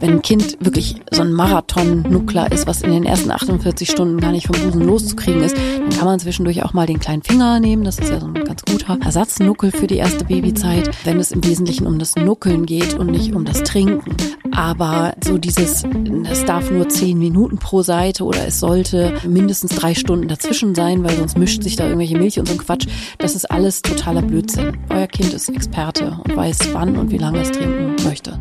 Wenn ein Kind wirklich so ein Marathon-Nuckler ist, was in den ersten 48 Stunden gar nicht vom Busen loszukriegen ist, dann kann man zwischendurch auch mal den kleinen Finger nehmen. Das ist ja so ein ganz guter Ersatznuckel für die erste Babyzeit, wenn es im Wesentlichen um das Nuckeln geht und nicht um das Trinken. Aber so dieses, es darf nur zehn Minuten pro Seite oder es sollte mindestens drei Stunden dazwischen sein, weil sonst mischt sich da irgendwelche Milch und so ein Quatsch. Das ist alles totaler Blödsinn. Euer Kind ist Experte und weiß, wann und wie lange es trinken möchte.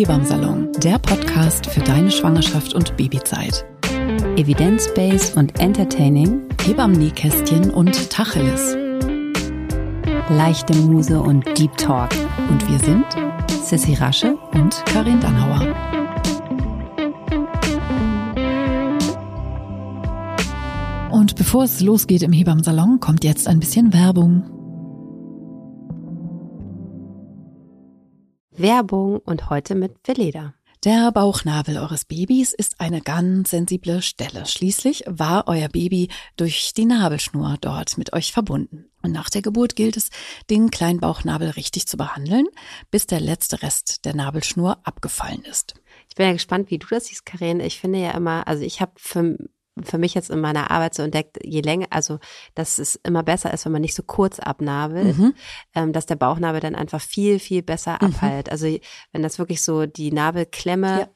Hebammsalon, der Podcast für deine Schwangerschaft und Babyzeit. Evidence-based und entertaining, Hebammen-Nähkästchen und Tacheles. leichte Muse und Deep Talk. Und wir sind Sissy Rasche und Karin Dannhauer. Und bevor es losgeht im Hebammsalon, kommt jetzt ein bisschen Werbung. Werbung und heute mit Veleda. Der Bauchnabel eures Babys ist eine ganz sensible Stelle. Schließlich war euer Baby durch die Nabelschnur dort mit euch verbunden. Und nach der Geburt gilt es, den kleinen Bauchnabel richtig zu behandeln, bis der letzte Rest der Nabelschnur abgefallen ist. Ich bin ja gespannt, wie du das siehst, Karin. Ich finde ja immer, also ich habe für, für mich jetzt in meiner Arbeit so entdeckt, je länger, also dass es immer besser ist, wenn man nicht so kurz abnabelt, Mhm. ähm, dass der Bauchnabel dann einfach viel, viel besser Mhm. abheilt. Also wenn das wirklich so die Nabelklemme, Ja.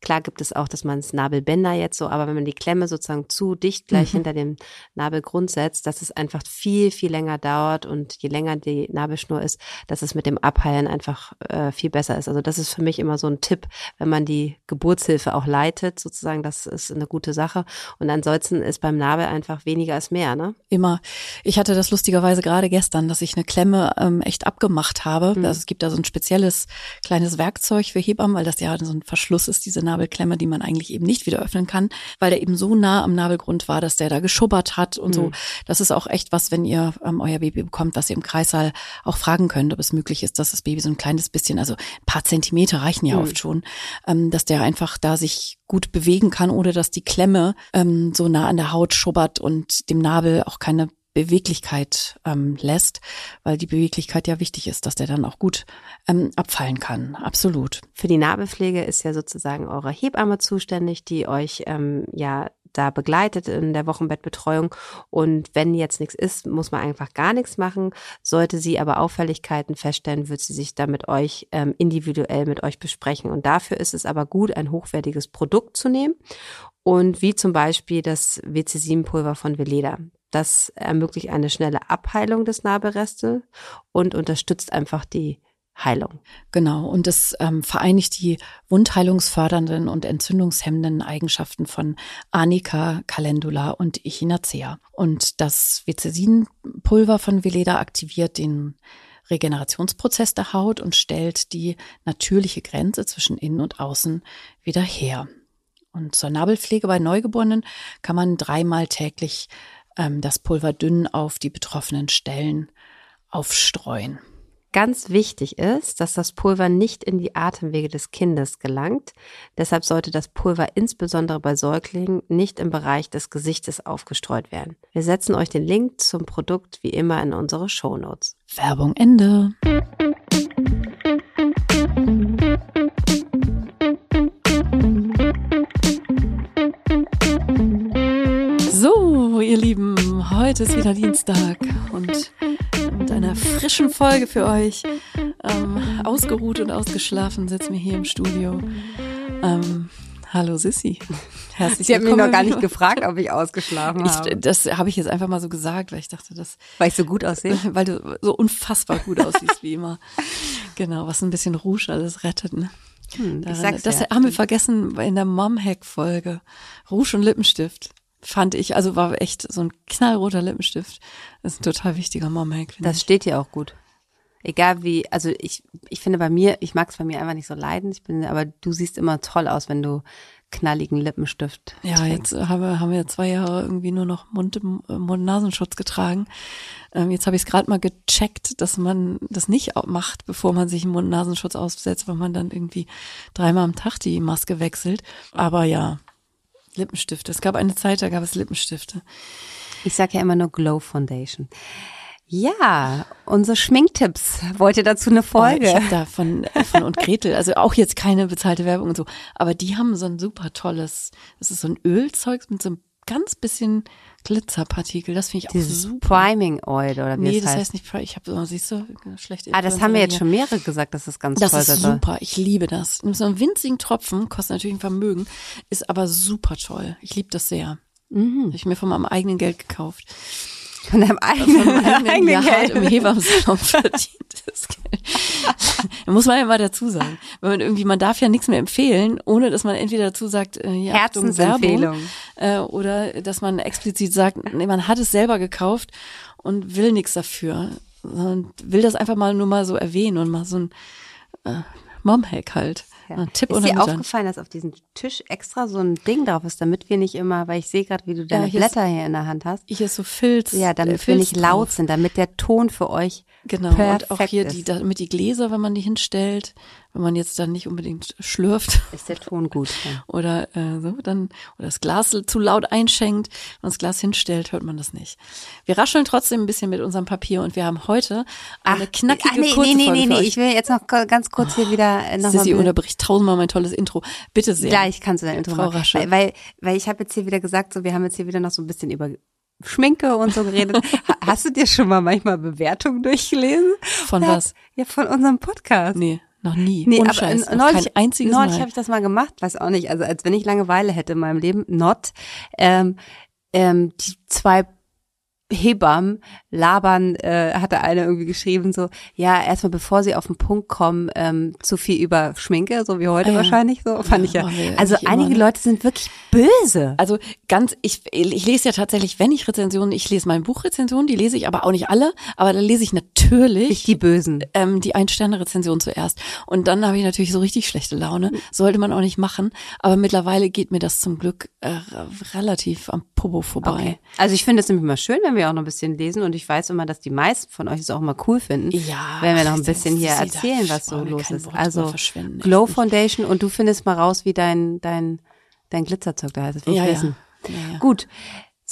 Klar gibt es auch, dass man es Nabelbänder jetzt so, aber wenn man die Klemme sozusagen zu dicht gleich Mhm. hinter dem Nabelgrund setzt, dass es einfach viel, viel länger dauert und je länger die Nabelschnur ist, dass es mit dem Abheilen einfach äh, viel besser ist. Also das ist für mich immer so ein Tipp, wenn man die Geburtshilfe auch leitet, sozusagen, das ist eine gute Sache. Und ansonsten ist beim Nabel einfach weniger ist mehr, ne? Immer. Ich hatte das lustigerweise gerade gestern, dass ich eine Klemme ähm, echt abgemacht habe. Mhm. Also es gibt da so ein spezielles kleines Werkzeug für Hebammen, weil das ja so ein Verschluss ist, diese Nabelklemme, die man eigentlich eben nicht wieder öffnen kann, weil der eben so nah am Nabelgrund war, dass der da geschubbert hat und so. Mhm. Das ist auch echt was, wenn ihr ähm, euer Baby bekommt, was ihr im Kreissaal auch fragen könnt, ob es möglich ist, dass das Baby so ein kleines bisschen, also ein paar Zentimeter reichen ja Mhm. oft schon, ähm, dass der einfach da sich gut bewegen kann, ohne dass die Klemme ähm, so nah an der Haut schubbert und dem Nabel auch keine Beweglichkeit ähm, lässt, weil die Beweglichkeit ja wichtig ist, dass der dann auch gut ähm, abfallen kann. Absolut. Für die Nabelpflege ist ja sozusagen eure Hebamme zuständig, die euch ähm, ja da begleitet in der Wochenbettbetreuung. Und wenn jetzt nichts ist, muss man einfach gar nichts machen. Sollte sie aber Auffälligkeiten feststellen, wird sie sich da mit euch ähm, individuell mit euch besprechen. Und dafür ist es aber gut, ein hochwertiges Produkt zu nehmen. Und wie zum Beispiel das WC7-Pulver von Veleda. Das ermöglicht eine schnelle Abheilung des Nabelreste und unterstützt einfach die Heilung. Genau. Und es ähm, vereinigt die wundheilungsfördernden und entzündungshemmenden Eigenschaften von Arnica, Calendula und Echinacea. Und das Vecesin-Pulver von Veleda aktiviert den Regenerationsprozess der Haut und stellt die natürliche Grenze zwischen innen und außen wieder her. Und zur Nabelpflege bei Neugeborenen kann man dreimal täglich ähm, das Pulver dünn auf die betroffenen Stellen aufstreuen. Ganz wichtig ist, dass das Pulver nicht in die Atemwege des Kindes gelangt. Deshalb sollte das Pulver insbesondere bei Säuglingen nicht im Bereich des Gesichtes aufgestreut werden. Wir setzen euch den Link zum Produkt wie immer in unsere Shownotes. Werbung Ende. So, ihr Lieben, heute ist wieder Dienstag und mit einer frischen Folge für euch. Ähm, ausgeruht und ausgeschlafen sitzen wir hier im Studio. Ähm, hallo Sissy. Herzlich Sie hat mich noch gar nicht gefragt, ob ich ausgeschlafen Ich, habe, das habe ich jetzt einfach mal so gesagt, weil ich dachte, das weil ich so gut aussehe. weil du so unfassbar gut aussiehst wie immer. Genau, was ein bisschen Rouge alles rettet. Ne? Hm, ich Daran- sag's das ja. haben wir vergessen in der Mom-Hack-Folge. Rouge und Lippenstift fand ich, also war echt so ein knallroter Lippenstift. Das ist ein total wichtiger finde Das ich. steht hier auch gut. Egal wie, also ich, ich finde bei mir, ich mag es bei mir einfach nicht so leiden. Ich bin, aber du siehst immer toll aus, wenn du knalligen Lippenstift. Ja, trägst. jetzt haben wir, haben wir zwei Jahre irgendwie nur noch Mund, Mund-Nasenschutz getragen. Ähm, jetzt habe ich es gerade mal gecheckt, dass man das nicht macht, bevor man sich einen Mund-Nasenschutz aufsetzt, weil man dann irgendwie dreimal am Tag die Maske wechselt. Aber ja, Lippenstifte. Es gab eine Zeit, da gab es Lippenstifte. Ich sage ja immer nur Glow Foundation. Ja, unsere Schminktipps. Wollt ihr dazu eine Folge? Oh, ich habe da von, von und Gretel, also auch jetzt keine bezahlte Werbung und so, aber die haben so ein super tolles, das ist so ein Ölzeug mit so einem ganz bisschen Glitzerpartikel. Das finde ich auch Dieses super. Priming Oil oder wie Nee, das heißt, heißt nicht Priming. Ich habe, siehst du, schlechte Ah, das haben wir jetzt schon mehrere gesagt, dass das ganz das toll ist. Das ist super. Ich liebe das. So einen winzigen Tropfen, kostet natürlich ein Vermögen, ist aber super toll. Ich liebe das sehr. Mhm. Habe ich mir von meinem eigenen Geld gekauft. Von deinem eigenen, von meinem eigenen Geld. Hart im Hebammensalon verdientes Geld. muss man ja mal dazu sagen. Wenn man irgendwie, man darf ja nichts mehr empfehlen, ohne dass man entweder dazu sagt, äh, ja, Herzensempfehlung. Äh, oder dass man explizit sagt, nee, man hat es selber gekauft und will nichts dafür. Sondern will das einfach mal nur mal so erwähnen und mal so ein äh, Mom-Hack halt. Ja. Tipp ist dir aufgefallen, dass auf diesem Tisch extra so ein Ding drauf ist, damit wir nicht immer, weil ich sehe gerade, wie du deine ja, hier Blätter ist, hier in der Hand hast. Ich ist so Filz. Ja, damit Filz wir nicht laut drauf. sind, damit der Ton für euch Genau, und auch hier die, damit die Gläser, wenn man die hinstellt, wenn man jetzt dann nicht unbedingt schlürft. Ist der Ton gut. Ja. Oder äh, so, dann, oder das Glas zu laut einschenkt, wenn man das Glas hinstellt, hört man das nicht. Wir rascheln trotzdem ein bisschen mit unserem Papier und wir haben heute eine ach, knackige ach, nee, kurze nee, nee, nee, nee, ich will jetzt noch ganz kurz hier wieder äh, noch Sissi unterbricht tausendmal mein tolles Intro. Bitte sehr. Gleich kannst du dein Intro Frau machen. Raschel. Weil, weil, weil ich habe jetzt hier wieder gesagt, so wir haben jetzt hier wieder noch so ein bisschen über Schminke und so geredet. Hast du dir schon mal manchmal Bewertungen durchgelesen? Von ja, was? Ja, von unserem Podcast. Nee. Noch nie. Nee, aber Scheiß. neulich, kein einziges neulich habe ich das mal gemacht, weiß auch nicht. Also als wenn ich Langeweile hätte in meinem Leben, not. Ähm, ähm, die zwei Hebammen labern, äh, hatte eine irgendwie geschrieben, so, ja, erstmal bevor sie auf den Punkt kommen, ähm, zu viel über Schminke, so wie heute ah, ja. wahrscheinlich, so fand ja, ich ja. Also einige immer, Leute sind wirklich böse. Also ganz, ich, ich lese ja tatsächlich, wenn ich Rezensionen, ich lese meine Buchrezensionen, die lese ich aber auch nicht alle, aber da lese ich natürlich nicht die Bösen, ähm, die Ein-Sterne-Rezension zuerst. Und dann habe ich natürlich so richtig schlechte Laune. Sollte man auch nicht machen, aber mittlerweile geht mir das zum Glück äh, relativ am Popo vorbei. Okay. Also ich finde es nämlich mal schön, wenn wir auch noch ein bisschen lesen und ich weiß immer, dass die meisten von euch es auch mal cool finden, ja, wenn wir noch ein bisschen hier erzählen, was so los ist. Also Glow Foundation und du findest mal raus, wie dein dein dein Glitzerzeug da heißt. Ja, ja. ja, ja. Gut.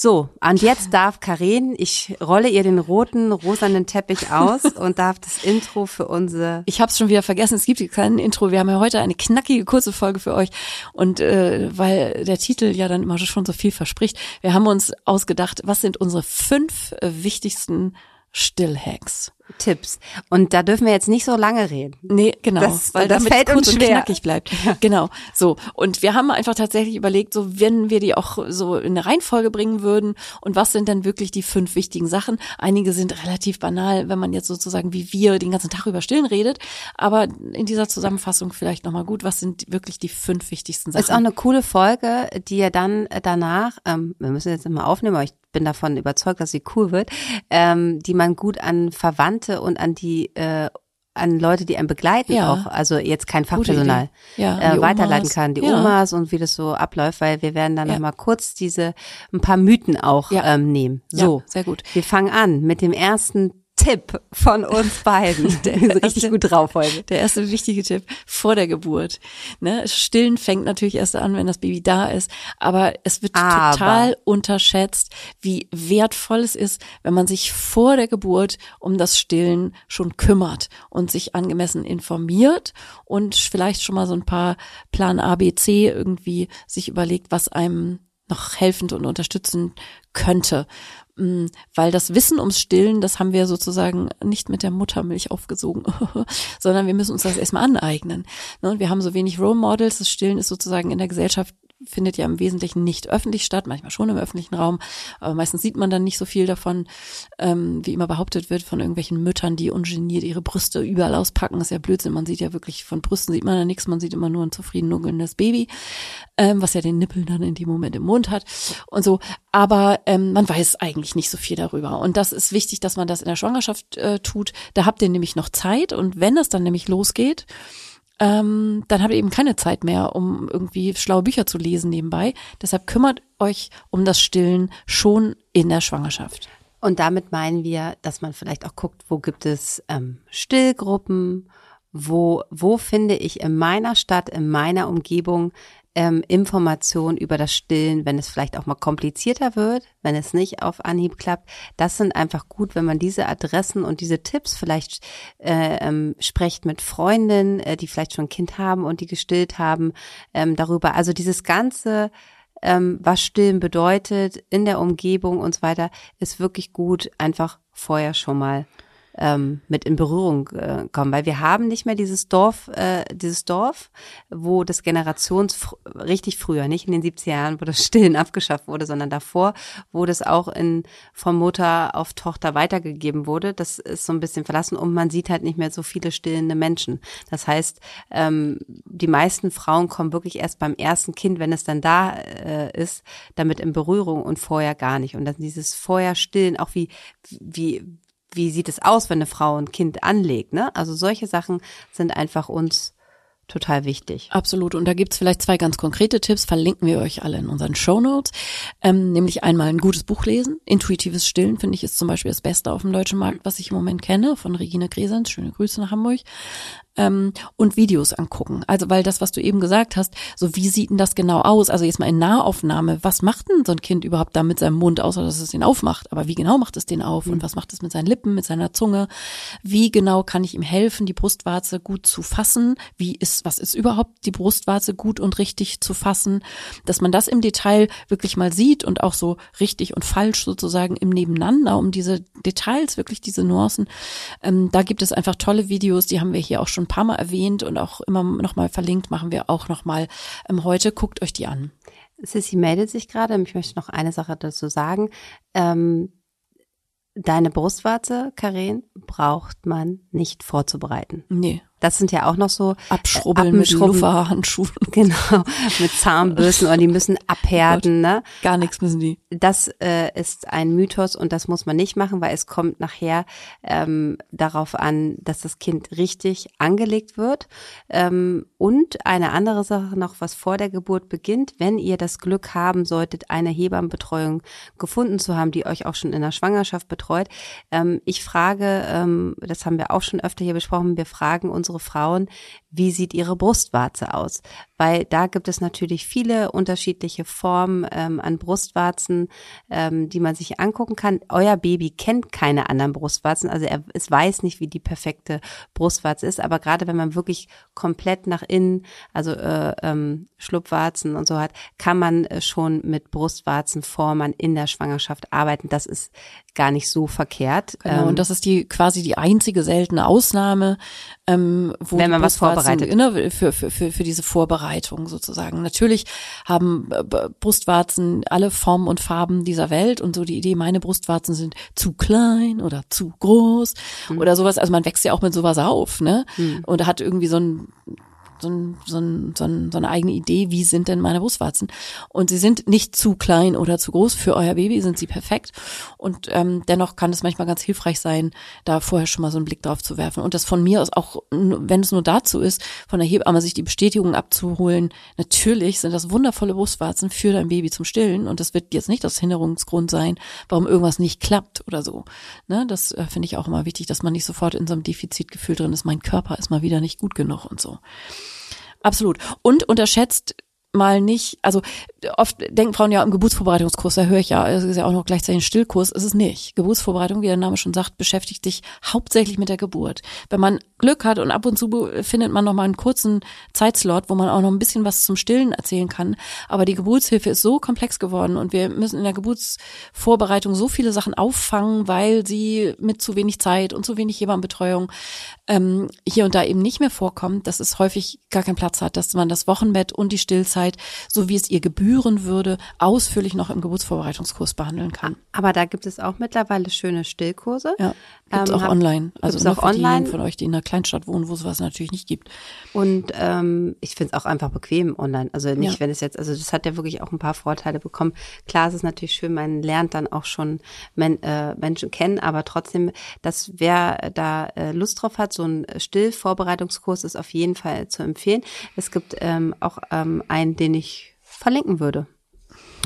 So, und jetzt darf Karin, ich rolle ihr den roten, rosanen Teppich aus und darf das Intro für unsere. Ich habe es schon wieder vergessen, es gibt kein Intro. Wir haben ja heute eine knackige, kurze Folge für euch. Und äh, weil der Titel ja dann immer schon so viel verspricht, wir haben uns ausgedacht, was sind unsere fünf äh, wichtigsten Stillhacks. Tipps. Und da dürfen wir jetzt nicht so lange reden. Nee, genau. Das, weil das fällt uns schwer. knackig bleibt. Ja. Genau. So. Und wir haben einfach tatsächlich überlegt, so, wenn wir die auch so in eine Reihenfolge bringen würden und was sind dann wirklich die fünf wichtigen Sachen? Einige sind relativ banal, wenn man jetzt sozusagen wie wir den ganzen Tag über Stillen redet. Aber in dieser Zusammenfassung vielleicht nochmal gut. Was sind wirklich die fünf wichtigsten Sachen? Ist auch eine coole Folge, die ihr dann danach, ähm, wir müssen jetzt mal aufnehmen, aber ich bin davon überzeugt, dass sie cool wird, ähm, die man gut an Verwandte und an die äh, an Leute, die einen begleiten ja. auch, also jetzt kein Fachpersonal, ja, äh, weiterleiten kann, die ja. Omas und wie das so abläuft, weil wir werden dann ja. nochmal kurz diese ein paar Mythen auch ähm, nehmen. So, sehr gut. Wir fangen an mit dem ersten Tipp von uns beiden. Der ist richtig gut drauf heute. Der erste wichtige Tipp vor der Geburt. Ne? Stillen fängt natürlich erst an, wenn das Baby da ist, aber es wird aber. total unterschätzt, wie wertvoll es ist, wenn man sich vor der Geburt um das Stillen schon kümmert und sich angemessen informiert und vielleicht schon mal so ein paar Plan A, B, C irgendwie sich überlegt, was einem noch helfend und unterstützen könnte. Mm, weil das Wissen ums Stillen, das haben wir sozusagen nicht mit der Muttermilch aufgesogen, sondern wir müssen uns das erstmal aneignen. Ne, und wir haben so wenig Role Models. Das Stillen ist sozusagen in der Gesellschaft findet ja im Wesentlichen nicht öffentlich statt, manchmal schon im öffentlichen Raum, aber meistens sieht man dann nicht so viel davon, ähm, wie immer behauptet wird von irgendwelchen Müttern, die ungeniert ihre Brüste überall auspacken. Das ist ja Blödsinn. Man sieht ja wirklich von Brüsten sieht man ja nichts, man sieht immer nur ein zufrieden nuggelndes Baby, ähm, was ja den Nippel dann in dem Moment im Mund hat und so. Aber ähm, man weiß eigentlich nicht so viel darüber. Und das ist wichtig, dass man das in der Schwangerschaft äh, tut. Da habt ihr nämlich noch Zeit und wenn es dann nämlich losgeht, ähm, dann habt ihr eben keine Zeit mehr, um irgendwie schlaue Bücher zu lesen nebenbei. Deshalb kümmert euch um das Stillen schon in der Schwangerschaft. Und damit meinen wir, dass man vielleicht auch guckt, wo gibt es ähm, Stillgruppen, wo, wo finde ich in meiner Stadt, in meiner Umgebung ähm, Informationen über das Stillen, wenn es vielleicht auch mal komplizierter wird, wenn es nicht auf Anhieb klappt. Das sind einfach gut, wenn man diese Adressen und diese Tipps vielleicht äh, ähm, spricht mit Freundinnen, äh, die vielleicht schon ein Kind haben und die gestillt haben, ähm, darüber. Also dieses ganze ähm, was Stillen bedeutet in der Umgebung und so weiter, ist wirklich gut, einfach vorher schon mal ähm, mit in Berührung äh, kommen, weil wir haben nicht mehr dieses Dorf, äh, dieses Dorf, wo das Generations richtig früher, nicht in den 70er Jahren, wo das Stillen abgeschafft wurde, sondern davor, wo das auch in von Mutter auf Tochter weitergegeben wurde. Das ist so ein bisschen verlassen und man sieht halt nicht mehr so viele stillende Menschen. Das heißt, ähm, die meisten Frauen kommen wirklich erst beim ersten Kind, wenn es dann da äh, ist, damit in Berührung und vorher gar nicht. Und dann dieses vorher stillen, auch wie wie wie sieht es aus, wenn eine Frau ein Kind anlegt, ne? Also solche Sachen sind einfach uns total wichtig. Absolut. Und da gibt's vielleicht zwei ganz konkrete Tipps, verlinken wir euch alle in unseren Show Notes. Ähm, nämlich einmal ein gutes Buch lesen. Intuitives Stillen, finde ich, ist zum Beispiel das Beste auf dem deutschen Markt, was ich im Moment kenne, von Regine Gresens. Schöne Grüße nach Hamburg ähm, und Videos angucken. Also weil das, was du eben gesagt hast, so wie sieht denn das genau aus? Also jetzt mal in Nahaufnahme, was macht denn so ein Kind überhaupt da mit seinem Mund, außer dass es den aufmacht? Aber wie genau macht es den auf? Und mhm. was macht es mit seinen Lippen, mit seiner Zunge? Wie genau kann ich ihm helfen, die Brustwarze gut zu fassen? Wie ist, was ist überhaupt die Brustwarze gut und richtig zu fassen? Dass man das im Detail wirklich mal sieht und auch so richtig und falsch sozusagen im Nebeneinander, um diese Details, wirklich diese Nuancen. Ähm, da gibt es einfach tolle Videos, die haben wir hier auch schon paar Mal erwähnt und auch immer noch mal verlinkt, machen wir auch noch mal ähm, heute. Guckt euch die an. Sissy meldet sich gerade. Ich möchte noch eine Sache dazu sagen. Ähm, deine Brustwarze, Karen, braucht man nicht vorzubereiten. Nee. Das sind ja auch noch so äh, Abschrubbeln mit Lufferhandschuhen. Genau, mit Zahnbürsten und die müssen abhärten, oh ne? Gar nichts müssen die. Das äh, ist ein Mythos und das muss man nicht machen, weil es kommt nachher ähm, darauf an, dass das Kind richtig angelegt wird. Ähm, und eine andere Sache noch, was vor der Geburt beginnt, wenn ihr das Glück haben solltet, eine Hebammenbetreuung gefunden zu haben, die euch auch schon in der Schwangerschaft betreut. Ähm, ich frage, ähm, das haben wir auch schon öfter hier besprochen, wir fragen unsere unsere Frauen, wie sieht ihre Brustwarze aus? Weil da gibt es natürlich viele unterschiedliche Formen ähm, an Brustwarzen, ähm, die man sich angucken kann. Euer Baby kennt keine anderen Brustwarzen, also er es weiß nicht, wie die perfekte Brustwarze ist. Aber gerade wenn man wirklich komplett nach innen, also äh, ähm, Schlupfwarzen und so hat, kann man äh, schon mit Brustwarzenformern in der Schwangerschaft arbeiten. Das ist gar nicht so verkehrt. Genau, und ähm, das ist die quasi die einzige seltene Ausnahme, ähm, wo wenn man was vorbereitet ne, für, für, für, für diese Vorbereitung sozusagen. Natürlich haben äh, Brustwarzen alle Formen und Farben dieser Welt und so die Idee, meine Brustwarzen sind zu klein oder zu groß mhm. oder sowas. Also man wächst ja auch mit sowas auf, ne? Mhm. Und hat irgendwie so ein so, ein, so, ein, so, ein, so eine eigene Idee, wie sind denn meine Brustwarzen. Und sie sind nicht zu klein oder zu groß. Für euer Baby sind sie perfekt. Und ähm, dennoch kann es manchmal ganz hilfreich sein, da vorher schon mal so einen Blick drauf zu werfen. Und das von mir aus auch, wenn es nur dazu ist, von der Hebamme sich die Bestätigung abzuholen. Natürlich sind das wundervolle Brustwarzen für dein Baby zum Stillen. Und das wird jetzt nicht das Hinderungsgrund sein, warum irgendwas nicht klappt oder so. Ne, das äh, finde ich auch immer wichtig, dass man nicht sofort in so einem Defizitgefühl drin ist. Mein Körper ist mal wieder nicht gut genug und so. Absolut. Und unterschätzt mal nicht, also oft denken Frauen ja im Geburtsvorbereitungskurs, da höre ich ja, es ist ja auch noch gleichzeitig ein Stillkurs, ist es nicht. Geburtsvorbereitung, wie der Name schon sagt, beschäftigt sich hauptsächlich mit der Geburt. Wenn man Glück hat und ab und zu findet man noch mal einen kurzen Zeitslot, wo man auch noch ein bisschen was zum Stillen erzählen kann, aber die Geburtshilfe ist so komplex geworden und wir müssen in der Geburtsvorbereitung so viele Sachen auffangen, weil sie mit zu wenig Zeit und zu wenig Hebammenbetreuung ähm, hier und da eben nicht mehr vorkommt, dass es häufig gar keinen Platz hat, dass man das Wochenbett und die Stillzeit Stillzeit, so wie es ihr gebühren würde, ausführlich noch im Geburtsvorbereitungskurs behandeln kann. Aber da gibt es auch mittlerweile schöne Stillkurse. Ja, gibt es Ähm, auch hab- online. Also nur auch für online? diejenigen von euch, die in einer Kleinstadt wohnen, wo es was natürlich nicht gibt. Und ähm, ich finde es auch einfach bequem online. Also nicht, Ja. wenn es jetzt, also das hat ja wirklich auch ein paar Vorteile bekommen. Klar, es ist natürlich schön, man lernt dann auch schon Men äh, Menschen kennen, aber trotzdem, dass wer da äh, Lust drauf hat, so ein Stillvorbereitungskurs ist auf jeden Fall zu empfehlen. Es gibt ähm, auch ähm, einen, den ich verlinken würde.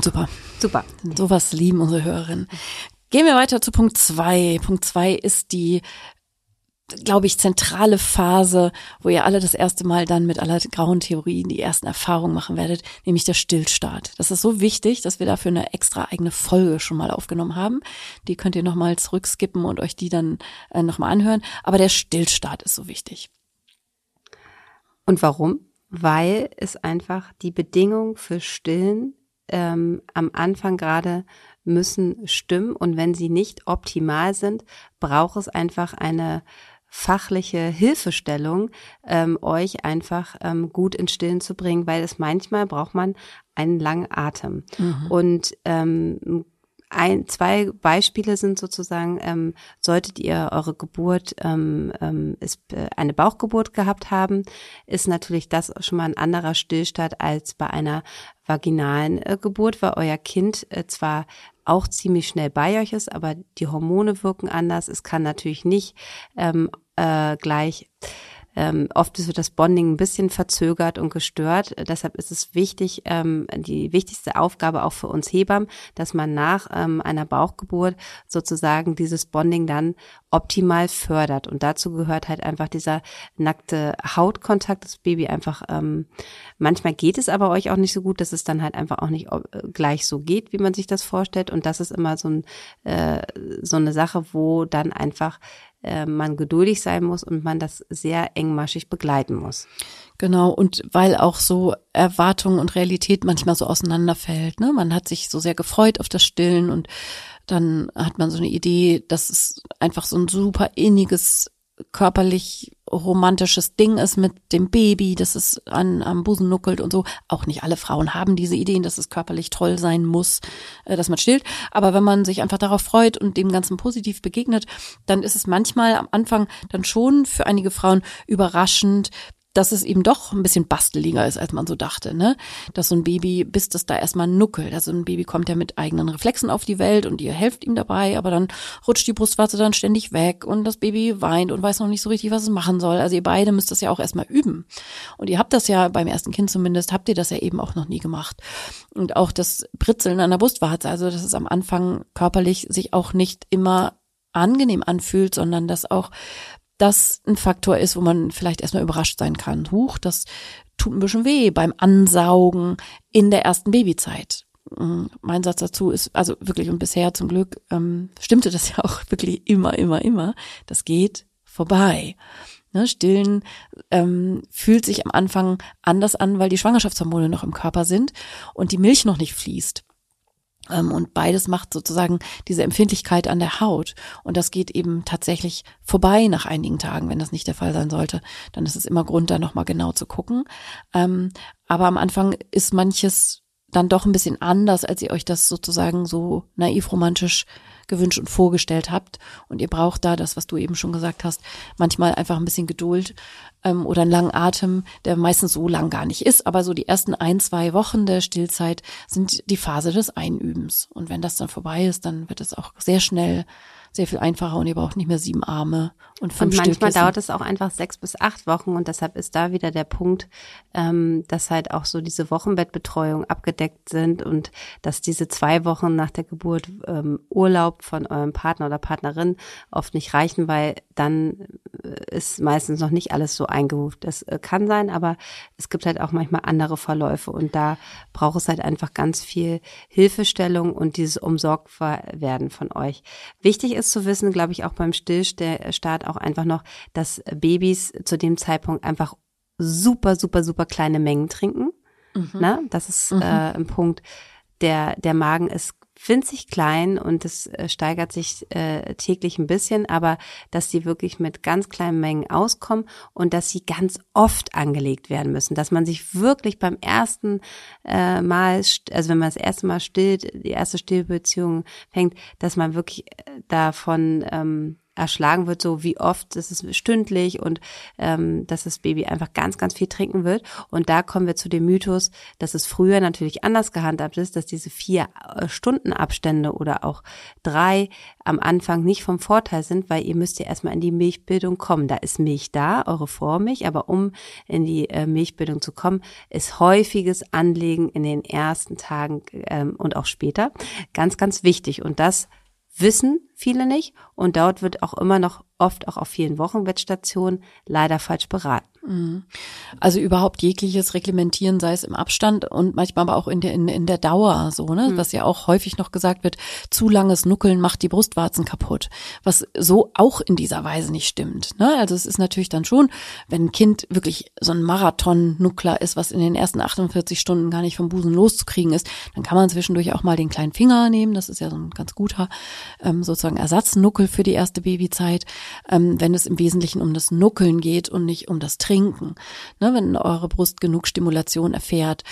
Super. Super. Sowas lieben unsere Hörerinnen. Gehen wir weiter zu Punkt zwei. Punkt zwei ist die, glaube ich, zentrale Phase, wo ihr alle das erste Mal dann mit aller grauen Theorien die ersten Erfahrungen machen werdet, nämlich der Stillstart. Das ist so wichtig, dass wir dafür eine extra eigene Folge schon mal aufgenommen haben. Die könnt ihr nochmal zurückskippen und euch die dann äh, nochmal anhören. Aber der Stillstart ist so wichtig. Und warum? Weil es einfach die Bedingungen für Stillen ähm, am Anfang gerade müssen stimmen und wenn sie nicht optimal sind, braucht es einfach eine fachliche Hilfestellung, ähm, euch einfach ähm, gut ins Stillen zu bringen, weil es manchmal braucht man einen langen Atem. Und ähm, ein, zwei Beispiele sind sozusagen, ähm, solltet ihr eure Geburt, ähm, ähm, ist, äh, eine Bauchgeburt gehabt haben, ist natürlich das schon mal ein anderer Stillstand als bei einer vaginalen äh, Geburt, weil euer Kind äh, zwar auch ziemlich schnell bei euch ist, aber die Hormone wirken anders. Es kann natürlich nicht ähm, äh, gleich ähm, oft wird das Bonding ein bisschen verzögert und gestört. Deshalb ist es wichtig, ähm, die wichtigste Aufgabe auch für uns Hebammen, dass man nach ähm, einer Bauchgeburt sozusagen dieses Bonding dann optimal fördert. Und dazu gehört halt einfach dieser nackte Hautkontakt, das Baby einfach, ähm, manchmal geht es aber euch auch nicht so gut, dass es dann halt einfach auch nicht äh, gleich so geht, wie man sich das vorstellt. Und das ist immer so, ein, äh, so eine Sache, wo dann einfach äh, man geduldig sein muss und man das sehr engmaschig begleiten muss. Genau, und weil auch so Erwartung und Realität manchmal so auseinanderfällt. Ne? Man hat sich so sehr gefreut auf das Stillen und dann hat man so eine Idee, dass es einfach so ein super inniges, körperlich romantisches Ding ist mit dem Baby, dass es an, am Busen nuckelt und so. Auch nicht alle Frauen haben diese Ideen, dass es körperlich toll sein muss, äh, dass man stillt. Aber wenn man sich einfach darauf freut und dem Ganzen positiv begegnet, dann ist es manchmal am Anfang dann schon für einige Frauen überraschend, dass es eben doch ein bisschen basteliger ist, als man so dachte, ne? Dass so ein Baby, bis das da erstmal nuckelt. Also ein Baby kommt ja mit eigenen Reflexen auf die Welt und ihr helft ihm dabei, aber dann rutscht die Brustwarze dann ständig weg und das Baby weint und weiß noch nicht so richtig, was es machen soll. Also ihr beide müsst das ja auch erstmal üben. Und ihr habt das ja beim ersten Kind zumindest, habt ihr das ja eben auch noch nie gemacht. Und auch das Britzeln an der Brustwarze, also dass es am Anfang körperlich sich auch nicht immer angenehm anfühlt, sondern dass auch das ein Faktor ist, wo man vielleicht erstmal überrascht sein kann. Huch, das tut ein bisschen weh beim Ansaugen in der ersten Babyzeit. Mm, Mein Satz dazu ist, also wirklich und bisher zum Glück ähm, stimmte das ja auch wirklich immer, immer, immer. Das geht vorbei. Ne, Stillen ähm, fühlt sich am Anfang anders an, weil die Schwangerschaftshormone noch im Körper sind und die Milch noch nicht fließt. Ähm, Und beides macht sozusagen diese Empfindlichkeit an der Haut. Und das geht eben tatsächlich vorbei nach einigen Tagen, wenn das nicht der Fall sein sollte. Dann ist es immer Grund, da nochmal genau zu gucken. Ähm, Aber am Anfang ist manches dann doch ein bisschen anders, als ihr euch das sozusagen so naiv romantisch gewünscht und vorgestellt habt. Und ihr braucht da das, was du eben schon gesagt hast, manchmal einfach ein bisschen Geduld ähm, oder einen langen Atem, der meistens so lang gar nicht ist. Aber so die ersten ein, zwei Wochen der Stillzeit sind die Phase des Einübens. Und wenn das dann vorbei ist, dann wird es auch sehr schnell sehr viel einfacher und ihr braucht nicht mehr sieben Arme und fünf Und manchmal Stillkissen. dauert es auch einfach sechs bis acht Wochen und deshalb ist da wieder der Punkt, ähm, dass halt auch so diese Wochenbettbetreuung abgedeckt sind und dass diese zwei Wochen nach der Geburt ähm, Urlaub von eurem Partner oder Partnerin oft nicht reichen, weil dann ist meistens noch nicht alles so eingeruft. Das äh, kann sein, aber es gibt halt auch manchmal andere Verläufe und da braucht es halt einfach ganz viel Hilfestellung und dieses Umsorgtwerden von euch. Wichtig ist zu wissen, glaube ich, auch beim Stillstart auch einfach noch, dass Babys zu dem Zeitpunkt einfach super, super, super kleine Mengen trinken. Mhm. Ne? Das ist äh, ein Punkt. Der, der Magen ist winzig klein und es äh, steigert sich äh, täglich ein bisschen, aber dass sie wirklich mit ganz kleinen Mengen auskommen und dass sie ganz oft angelegt werden müssen, dass man sich wirklich beim ersten äh, Mal, also wenn man das erste Mal stillt, die erste Stillbeziehung fängt, dass man wirklich äh, davon ähm, erschlagen wird, so wie oft, das ist stündlich und ähm, dass das Baby einfach ganz, ganz viel trinken wird. Und da kommen wir zu dem Mythos, dass es früher natürlich anders gehandhabt ist, dass diese vier äh, Stunden Abstände oder auch drei am Anfang nicht vom Vorteil sind, weil ihr müsst ja erstmal in die Milchbildung kommen. Da ist Milch da, eure Vormilch, aber um in die äh, Milchbildung zu kommen, ist häufiges Anlegen in den ersten Tagen ähm, und auch später ganz, ganz wichtig. Und das wissen viele nicht und dort wird auch immer noch oft auch auf vielen Wochenbettstationen leider falsch beraten. Also überhaupt jegliches Reglementieren, sei es im Abstand und manchmal aber auch in der, in, in der Dauer so, ne? Mhm. Was ja auch häufig noch gesagt wird, zu langes Nuckeln macht die Brustwarzen kaputt. Was so auch in dieser Weise nicht stimmt. Ne? Also es ist natürlich dann schon, wenn ein Kind wirklich so ein Marathon-Nuckler ist, was in den ersten 48 Stunden gar nicht vom Busen loszukriegen ist, dann kann man zwischendurch auch mal den kleinen Finger nehmen. Das ist ja so ein ganz guter ähm, sozusagen Ersatznuckel für die erste Babyzeit, ähm, wenn es im Wesentlichen um das Nuckeln geht und nicht um das Trinken trinken, ne, wenn eure Brust genug Stimulation erfährt.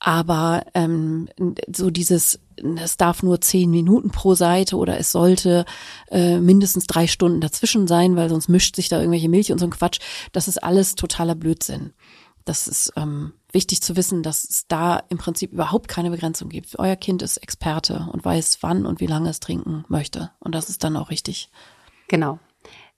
Aber ähm, so dieses, es darf nur zehn Minuten pro Seite oder es sollte äh, mindestens drei Stunden dazwischen sein, weil sonst mischt sich da irgendwelche Milch und so ein Quatsch. Das ist alles totaler Blödsinn. Das ist ähm, wichtig zu wissen, dass es da im Prinzip überhaupt keine Begrenzung gibt. Euer Kind ist Experte und weiß, wann und wie lange es trinken möchte. Und das ist dann auch richtig. Genau.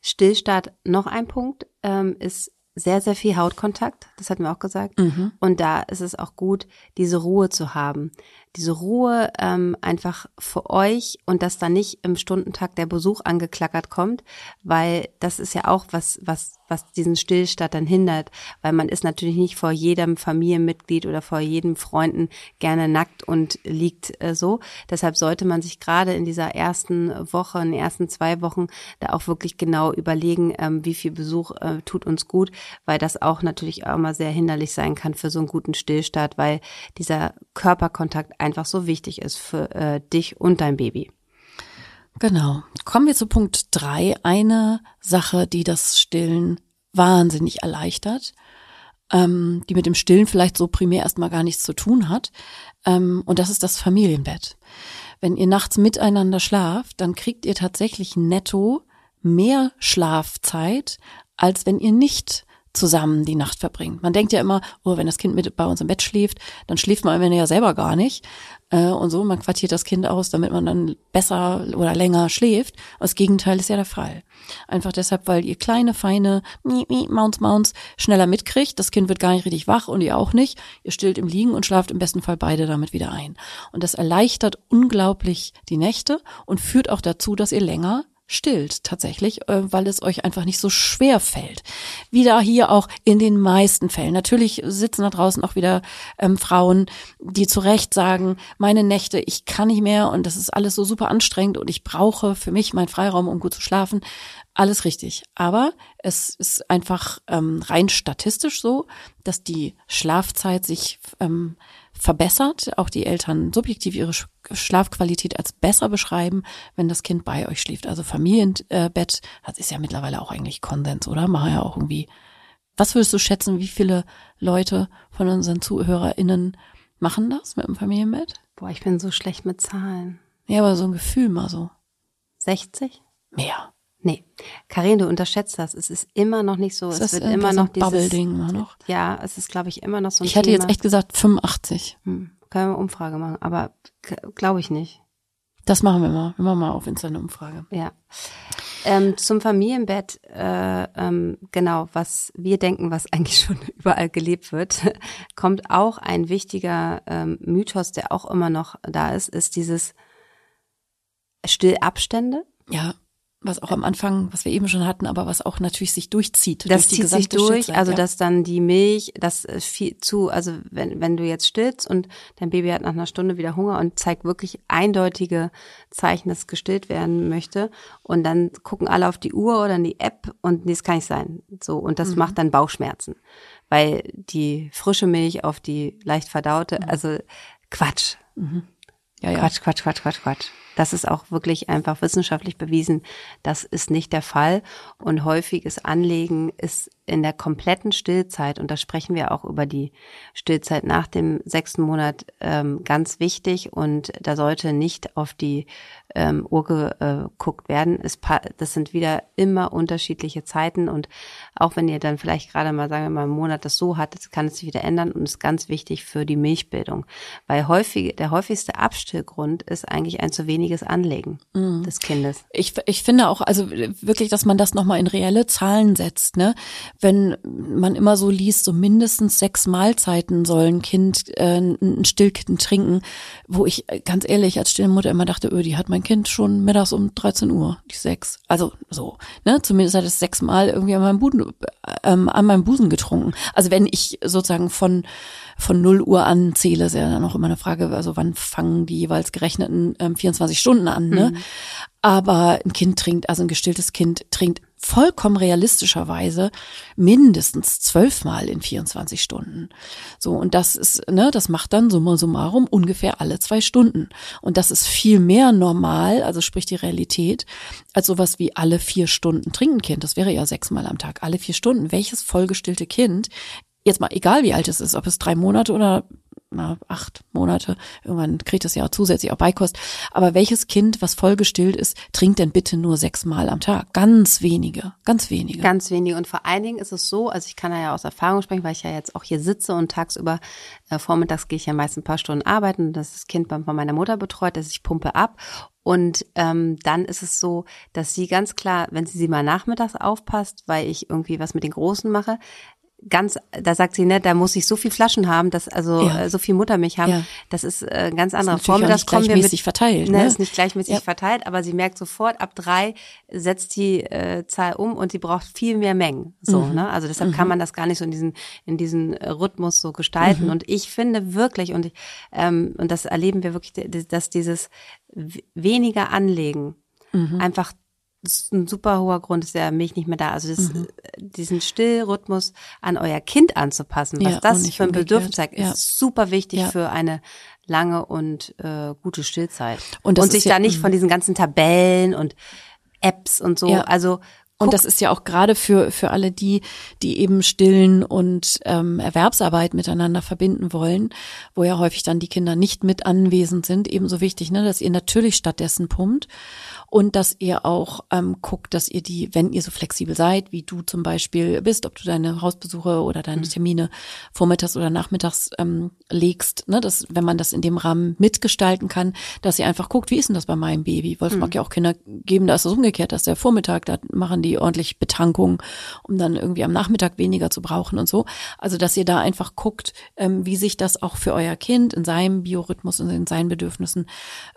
Stillstart, noch ein Punkt, ähm, ist sehr, sehr viel Hautkontakt, das hatten wir auch gesagt. Mhm. Und da ist es auch gut, diese Ruhe zu haben. Diese Ruhe ähm, einfach für euch und dass da nicht im Stundentakt der Besuch angeklackert kommt, weil das ist ja auch was, was was diesen Stillstand dann hindert, weil man ist natürlich nicht vor jedem Familienmitglied oder vor jedem Freunden gerne nackt und liegt äh, so. Deshalb sollte man sich gerade in dieser ersten Woche, in den ersten zwei Wochen da auch wirklich genau überlegen, ähm, wie viel Besuch äh, tut uns gut, weil das auch natürlich auch mal sehr hinderlich sein kann für so einen guten Stillstart, weil dieser Körperkontakt einfach so wichtig ist für äh, dich und dein Baby. Genau. Kommen wir zu Punkt drei. Eine Sache, die das Stillen wahnsinnig erleichtert, ähm, die mit dem Stillen vielleicht so primär erstmal gar nichts zu tun hat. Ähm, und das ist das Familienbett. Wenn ihr nachts miteinander schlaft, dann kriegt ihr tatsächlich netto mehr Schlafzeit, als wenn ihr nicht zusammen die Nacht verbringt. Man denkt ja immer, oh, wenn das Kind mit bei uns im Bett schläft, dann schläft man ja selber gar nicht. Äh, und so, man quartiert das Kind aus, damit man dann besser oder länger schläft. Das Gegenteil ist ja der Fall. Einfach deshalb, weil ihr kleine, feine Mounts, Mounts schneller mitkriegt. Das Kind wird gar nicht richtig wach und ihr auch nicht. Ihr stillt im Liegen und schlaft im besten Fall beide damit wieder ein. Und das erleichtert unglaublich die Nächte und führt auch dazu, dass ihr länger stillt tatsächlich, äh, weil es euch einfach nicht so schwer fällt. Wieder hier auch in den meisten Fällen. Natürlich sitzen da draußen auch wieder ähm, Frauen, die zu Recht sagen, meine Nächte, ich kann nicht mehr und das ist alles so super anstrengend und ich brauche für mich meinen Freiraum, um gut zu schlafen. Alles richtig. Aber es ist einfach ähm, rein statistisch so, dass die Schlafzeit sich ähm, verbessert, auch die Eltern subjektiv ihre Schlafqualität als besser beschreiben, wenn das Kind bei euch schläft. Also Familienbett, das ist ja mittlerweile auch eigentlich Konsens, oder? Machen ja auch irgendwie. Was würdest du schätzen, wie viele Leute von unseren ZuhörerInnen machen das mit dem Familienbett? Boah, ich bin so schlecht mit Zahlen. Ja, aber so ein Gefühl mal so. 60? Mehr. Nee, Karin, du unterschätzt das. Es ist immer noch nicht so. Es, es wird immer noch dieses Bubble-Ding immer noch. Ja, es ist, glaube ich, immer noch so ein Ich hätte jetzt echt gesagt 85. Hm, können wir eine Umfrage machen, aber glaube ich nicht. Das machen wir mal. Wir machen mal auf Insta eine Umfrage. Ja. Ähm, zum Familienbett, äh, ähm, genau, was wir denken, was eigentlich schon überall gelebt wird, kommt auch ein wichtiger ähm, Mythos, der auch immer noch da ist, ist dieses Stillabstände. Ja was auch am Anfang, was wir eben schon hatten, aber was auch natürlich sich durchzieht. Das durch zieht sich durch, Stillzeit, also ja. dass dann die Milch, das viel zu, also wenn, wenn du jetzt stillst und dein Baby hat nach einer Stunde wieder Hunger und zeigt wirklich eindeutige Zeichen, dass gestillt werden möchte und dann gucken alle auf die Uhr oder in die App und nee, das kann nicht sein. So, und das mhm. macht dann Bauchschmerzen, weil die frische Milch auf die leicht verdaute, mhm. also Quatsch. Mhm. Ja, ja. Quatsch, Quatsch, Quatsch, Quatsch, Quatsch. Das ist auch wirklich einfach wissenschaftlich bewiesen. Das ist nicht der Fall. Und häufiges Anlegen ist in der kompletten Stillzeit, und da sprechen wir auch über die Stillzeit nach dem sechsten Monat, ähm, ganz wichtig. Und da sollte nicht auf die ähm, Uhr geguckt werden. Es, das sind wieder immer unterschiedliche Zeiten. Und auch wenn ihr dann vielleicht gerade mal, sagen wir mal, einen Monat das so hattet, kann es sich wieder ändern und ist ganz wichtig für die Milchbildung. Weil häufig, der häufigste Abstillgrund ist eigentlich ein zu weniges Anlegen mhm. des Kindes. Ich, ich finde auch, also wirklich, dass man das nochmal in reelle Zahlen setzt, ne? Wenn man immer so liest, so mindestens sechs Mahlzeiten soll ein Kind äh, ein Stillkind trinken, wo ich äh, ganz ehrlich als Stillmutter immer dachte, öh, die hat mein Kind schon mittags um 13 Uhr, die sechs. Also so, ne? Zumindest hat es sechsmal irgendwie an meinem Busen, ähm, an meinem Busen getrunken. Also wenn ich sozusagen von von 0 Uhr an zähle, ist ja dann auch immer eine Frage, also wann fangen die jeweils gerechneten ähm, 24 Stunden an, ne? Mhm. Aber ein Kind trinkt, also ein gestilltes Kind trinkt vollkommen realistischerweise mindestens zwölfmal in 24 Stunden. So, und das ist, ne, das macht dann summa summarum ungefähr alle zwei Stunden. Und das ist viel mehr normal, also sprich die Realität, als sowas wie alle vier Stunden trinken Kind. Das wäre ja sechsmal am Tag, alle vier Stunden. Welches vollgestillte Kind jetzt mal egal wie alt es ist, ob es drei Monate oder na, acht Monate, irgendwann kriegt es ja auch zusätzlich auch Beikost. Aber welches Kind, was vollgestillt ist, trinkt denn bitte nur sechsmal am Tag? Ganz wenige, ganz wenige. Ganz wenige. Und vor allen Dingen ist es so, also ich kann ja aus Erfahrung sprechen, weil ich ja jetzt auch hier sitze und tagsüber, äh, vormittags gehe ich ja meist ein paar Stunden arbeiten. Das ist das Kind von meiner Mutter betreut, dass ich pumpe ab. Und ähm, dann ist es so, dass sie ganz klar, wenn sie sie mal nachmittags aufpasst, weil ich irgendwie was mit den Großen mache, ganz, da sagt sie, ne, da muss ich so viel Flaschen haben, dass also ja. äh, so viel Muttermilch haben. Ja. Das ist äh, ganz anderer Form. Das kommen wir mit verteilt. Ne, ne? ist nicht gleichmäßig ja. verteilt, aber sie merkt sofort, ab drei setzt die äh, Zahl um und sie braucht viel mehr Mengen. So, mhm. ne? Also deshalb mhm. kann man das gar nicht so in diesen in diesen äh, Rhythmus so gestalten. Mhm. Und ich finde wirklich und ich, ähm, und das erleben wir wirklich, dass dieses weniger Anlegen mhm. einfach ein super hoher Grund, ist der Milch nicht mehr da. Also das, mhm. diesen Stillrhythmus an euer Kind anzupassen, was ja, das für ein Bedürfnis zeigt, ja. ist super wichtig ja. für eine lange und äh, gute Stillzeit. Und, und sich da nicht von diesen ganzen Tabellen und Apps und so, also und das ist ja auch gerade für, für alle die, die eben Stillen und ähm, Erwerbsarbeit miteinander verbinden wollen, wo ja häufig dann die Kinder nicht mit anwesend sind, ebenso wichtig, ne, dass ihr natürlich stattdessen pumpt und dass ihr auch ähm, guckt, dass ihr die, wenn ihr so flexibel seid, wie du zum Beispiel bist, ob du deine Hausbesuche oder deine mhm. Termine vormittags oder nachmittags ähm, legst, ne, dass, wenn man das in dem Rahmen mitgestalten kann, dass ihr einfach guckt, wie ist denn das bei meinem Baby? Wolf mhm. mag ja auch Kinder geben, da ist es umgekehrt, dass der Vormittag, da machen die ordentlich Betankung, um dann irgendwie am Nachmittag weniger zu brauchen und so. Also, dass ihr da einfach guckt, ähm, wie sich das auch für euer Kind in seinem Biorhythmus und in seinen Bedürfnissen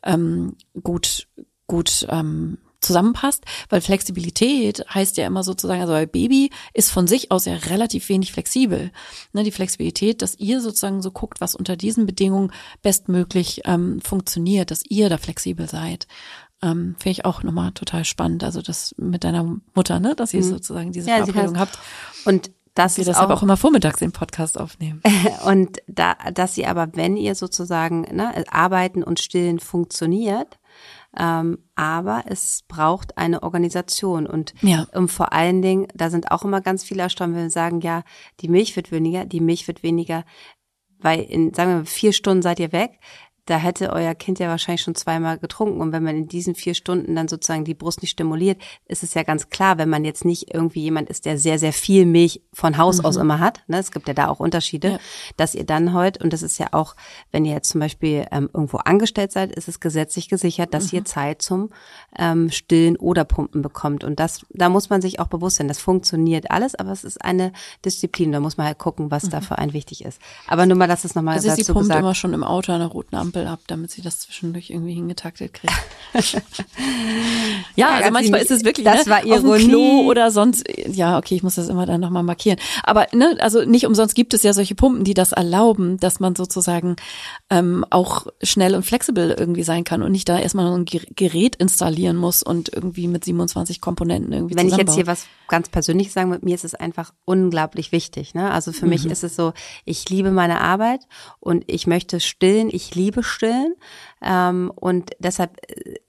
ähm, gut gut ähm, zusammenpasst, weil Flexibilität heißt ja immer sozusagen, also euer Baby ist von sich aus ja relativ wenig flexibel. Ne, die Flexibilität, dass ihr sozusagen so guckt, was unter diesen Bedingungen bestmöglich ähm, funktioniert, dass ihr da flexibel seid. Ähm, Finde ich auch nochmal total spannend. Also das mit deiner Mutter, ne, dass ihr mhm. sozusagen diese ja, Verabredung habt. Und das wir deshalb auch, auch immer vormittags den Podcast aufnehmen. und da, dass sie aber, wenn ihr sozusagen ne, arbeiten und stillen funktioniert, ähm, aber es braucht eine Organisation und ja. um, vor allen Dingen, da sind auch immer ganz viele erstaunt, wenn wir sagen, ja, die Milch wird weniger, die Milch wird weniger, weil in, sagen wir mal, vier Stunden seid ihr weg da hätte euer Kind ja wahrscheinlich schon zweimal getrunken. Und wenn man in diesen vier Stunden dann sozusagen die Brust nicht stimuliert, ist es ja ganz klar, wenn man jetzt nicht irgendwie jemand ist, der sehr, sehr viel Milch von Haus mhm. aus immer hat, ne, es gibt ja da auch Unterschiede, ja. dass ihr dann heute, und das ist ja auch, wenn ihr jetzt zum Beispiel ähm, irgendwo angestellt seid, ist es gesetzlich gesichert, dass mhm. ihr Zeit zum ähm, Stillen oder Pumpen bekommt. Und das, da muss man sich auch bewusst sein, das funktioniert alles, aber es ist eine Disziplin, da muss man halt gucken, was mhm. da für einen wichtig ist. Aber nur mal, dass es nochmal also dazu sie pumpt gesagt. immer schon im Auto an der roten Ampel Ampel ab, damit sie das zwischendurch irgendwie hingetaktet kriegt. ja, also manchmal ist es wirklich das ne, war Ironie. auf dem Klo oder sonst. Ja, okay, ich muss das immer dann nochmal markieren. Aber ne, also nicht umsonst gibt es ja solche Pumpen, die das erlauben, dass man sozusagen ähm, auch schnell und flexibel irgendwie sein kann und nicht da erstmal ein Gerät installieren muss und irgendwie mit 27 Komponenten irgendwie Wenn ich jetzt hier was ganz Persönliches sagen, mit mir ist es einfach unglaublich wichtig. Ne? Also für mhm. mich ist es so, ich liebe meine Arbeit und ich möchte stillen, ich liebe Stillen. Ähm, und deshalb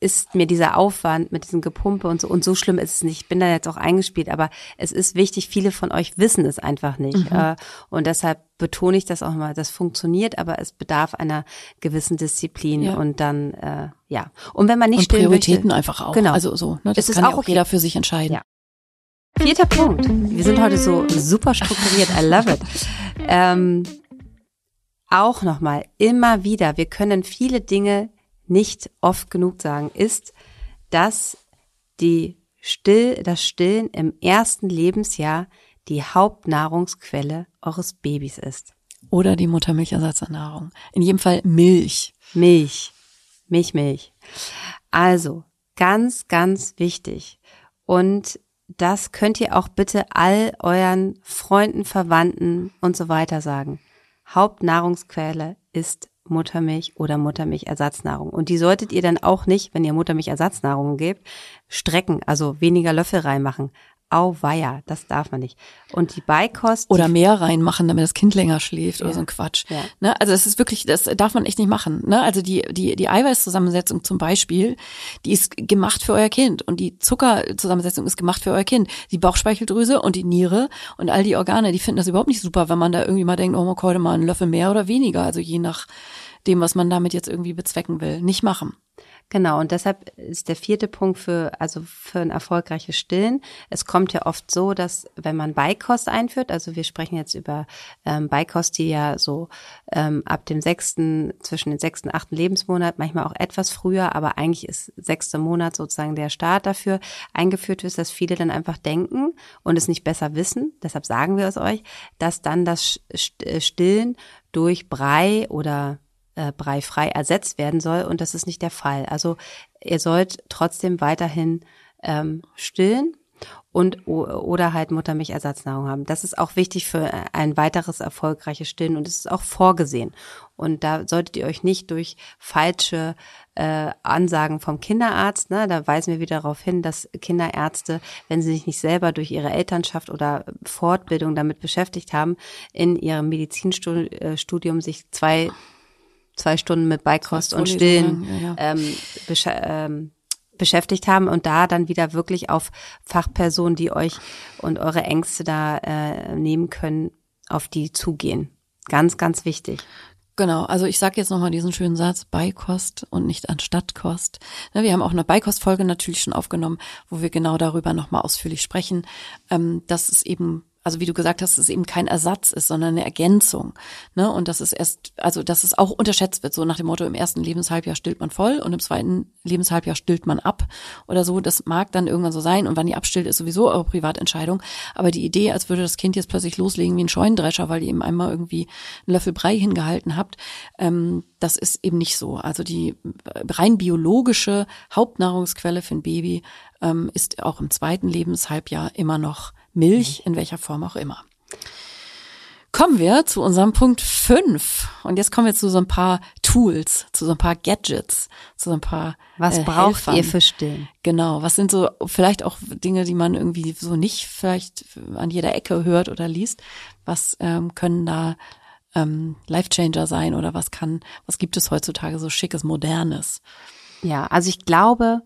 ist mir dieser Aufwand mit diesem Gepumpe und so, und so schlimm ist es nicht. Ich bin da jetzt auch eingespielt, aber es ist wichtig, viele von euch wissen es einfach nicht. Mhm. Äh, und deshalb betone ich das auch mal, das funktioniert, aber es bedarf einer gewissen Disziplin ja. und dann, äh, ja. Und wenn man nicht und stillen Prioritäten möchte, einfach auch. Genau. Also so, ne? Das es kann auch, ja auch okay. jeder für sich entscheiden. Ja. Vierter Punkt. Wir sind heute so super strukturiert. I love it. Ähm, auch nochmal, immer wieder, wir können viele Dinge nicht oft genug sagen, ist, dass die Still, das Stillen im ersten Lebensjahr die Hauptnahrungsquelle eures Babys ist. Oder die Muttermilchersatzernährung. In jedem Fall Milch. Milch. Milch, Milch. Also, ganz, ganz wichtig. Und das könnt ihr auch bitte all euren Freunden, Verwandten und so weiter sagen. Hauptnahrungsquelle ist Muttermilch oder Muttermilchersatznahrung. Und die solltet ihr dann auch nicht, wenn ihr Muttermilchersatznahrung gebt, strecken, also weniger Löffel reinmachen. Auweia, das darf man nicht. Und die Beikost. Oder mehr reinmachen, damit das Kind länger schläft ja. oder so ein Quatsch. Ja. Ne? Also das ist wirklich, das darf man echt nicht machen. Ne? Also die, die, die Eiweißzusammensetzung zum Beispiel, die ist gemacht für euer Kind. Und die Zuckerzusammensetzung ist gemacht für euer Kind. Die Bauchspeicheldrüse und die Niere und all die Organe, die finden das überhaupt nicht super, wenn man da irgendwie mal denkt, oh, man könnte mal einen Löffel mehr oder weniger. Also je nach dem, was man damit jetzt irgendwie bezwecken will. Nicht machen. Genau, und deshalb ist der vierte Punkt für, also für ein erfolgreiches Stillen. Es kommt ja oft so, dass wenn man Beikost einführt, also wir sprechen jetzt über ähm, Beikost, die ja so ähm, ab dem sechsten, zwischen den sechsten und achten Lebensmonat, manchmal auch etwas früher, aber eigentlich ist sechster Monat sozusagen der Start dafür eingeführt ist, dass viele dann einfach denken und es nicht besser wissen, deshalb sagen wir es euch, dass dann das Stillen durch Brei oder äh, breifrei ersetzt werden soll und das ist nicht der Fall. Also ihr sollt trotzdem weiterhin ähm, stillen und oder halt Muttermilchersatznahrung haben. Das ist auch wichtig für ein weiteres erfolgreiches Stillen und es ist auch vorgesehen. Und da solltet ihr euch nicht durch falsche äh, Ansagen vom Kinderarzt, ne, da weisen wir wieder darauf hin, dass Kinderärzte, wenn sie sich nicht selber durch ihre Elternschaft oder Fortbildung damit beschäftigt haben, in ihrem Medizinstudium sich zwei zwei Stunden mit Beikost und Stillen ja, ja. Ähm, besch ähm, beschäftigt haben und da dann wieder wirklich auf Fachpersonen, die euch und eure Ängste da äh, nehmen können, auf die zugehen. Ganz, ganz wichtig. Genau, also ich sage jetzt nochmal diesen schönen Satz, Beikost und nicht Anstattkost. Ne, wir haben auch eine Beikostfolge natürlich schon aufgenommen, wo wir genau darüber nochmal ausführlich sprechen, ähm, dass es eben also wie du gesagt hast, es eben kein Ersatz ist, sondern eine Ergänzung. Ne? Und dass es erst, also dass es auch unterschätzt wird, so nach dem Motto, im ersten Lebenshalbjahr stillt man voll und im zweiten Lebenshalbjahr stillt man ab oder so. Das mag dann irgendwann so sein. Und wann ihr abstillt, ist sowieso eure Privatentscheidung. Aber die Idee, als würde das Kind jetzt plötzlich loslegen wie ein Scheunendrescher, weil ihr ihm einmal irgendwie einen Löffel Brei hingehalten habt, ähm, das ist eben nicht so. Also die rein biologische Hauptnahrungsquelle für ein Baby ähm, ist auch im zweiten Lebenshalbjahr immer noch Milch, in welcher Form auch immer. Kommen wir zu unserem Punkt 5. Und jetzt kommen wir zu so ein paar Tools, zu so ein paar Gadgets, zu so ein paar. Was äh, braucht Helfern. ihr für Stillen? Genau. Was sind so vielleicht auch Dinge, die man irgendwie so nicht vielleicht an jeder Ecke hört oder liest? Was ähm, können da ähm, Life-Changer sein oder was kann, was gibt es heutzutage so schickes, modernes? Ja, also ich glaube,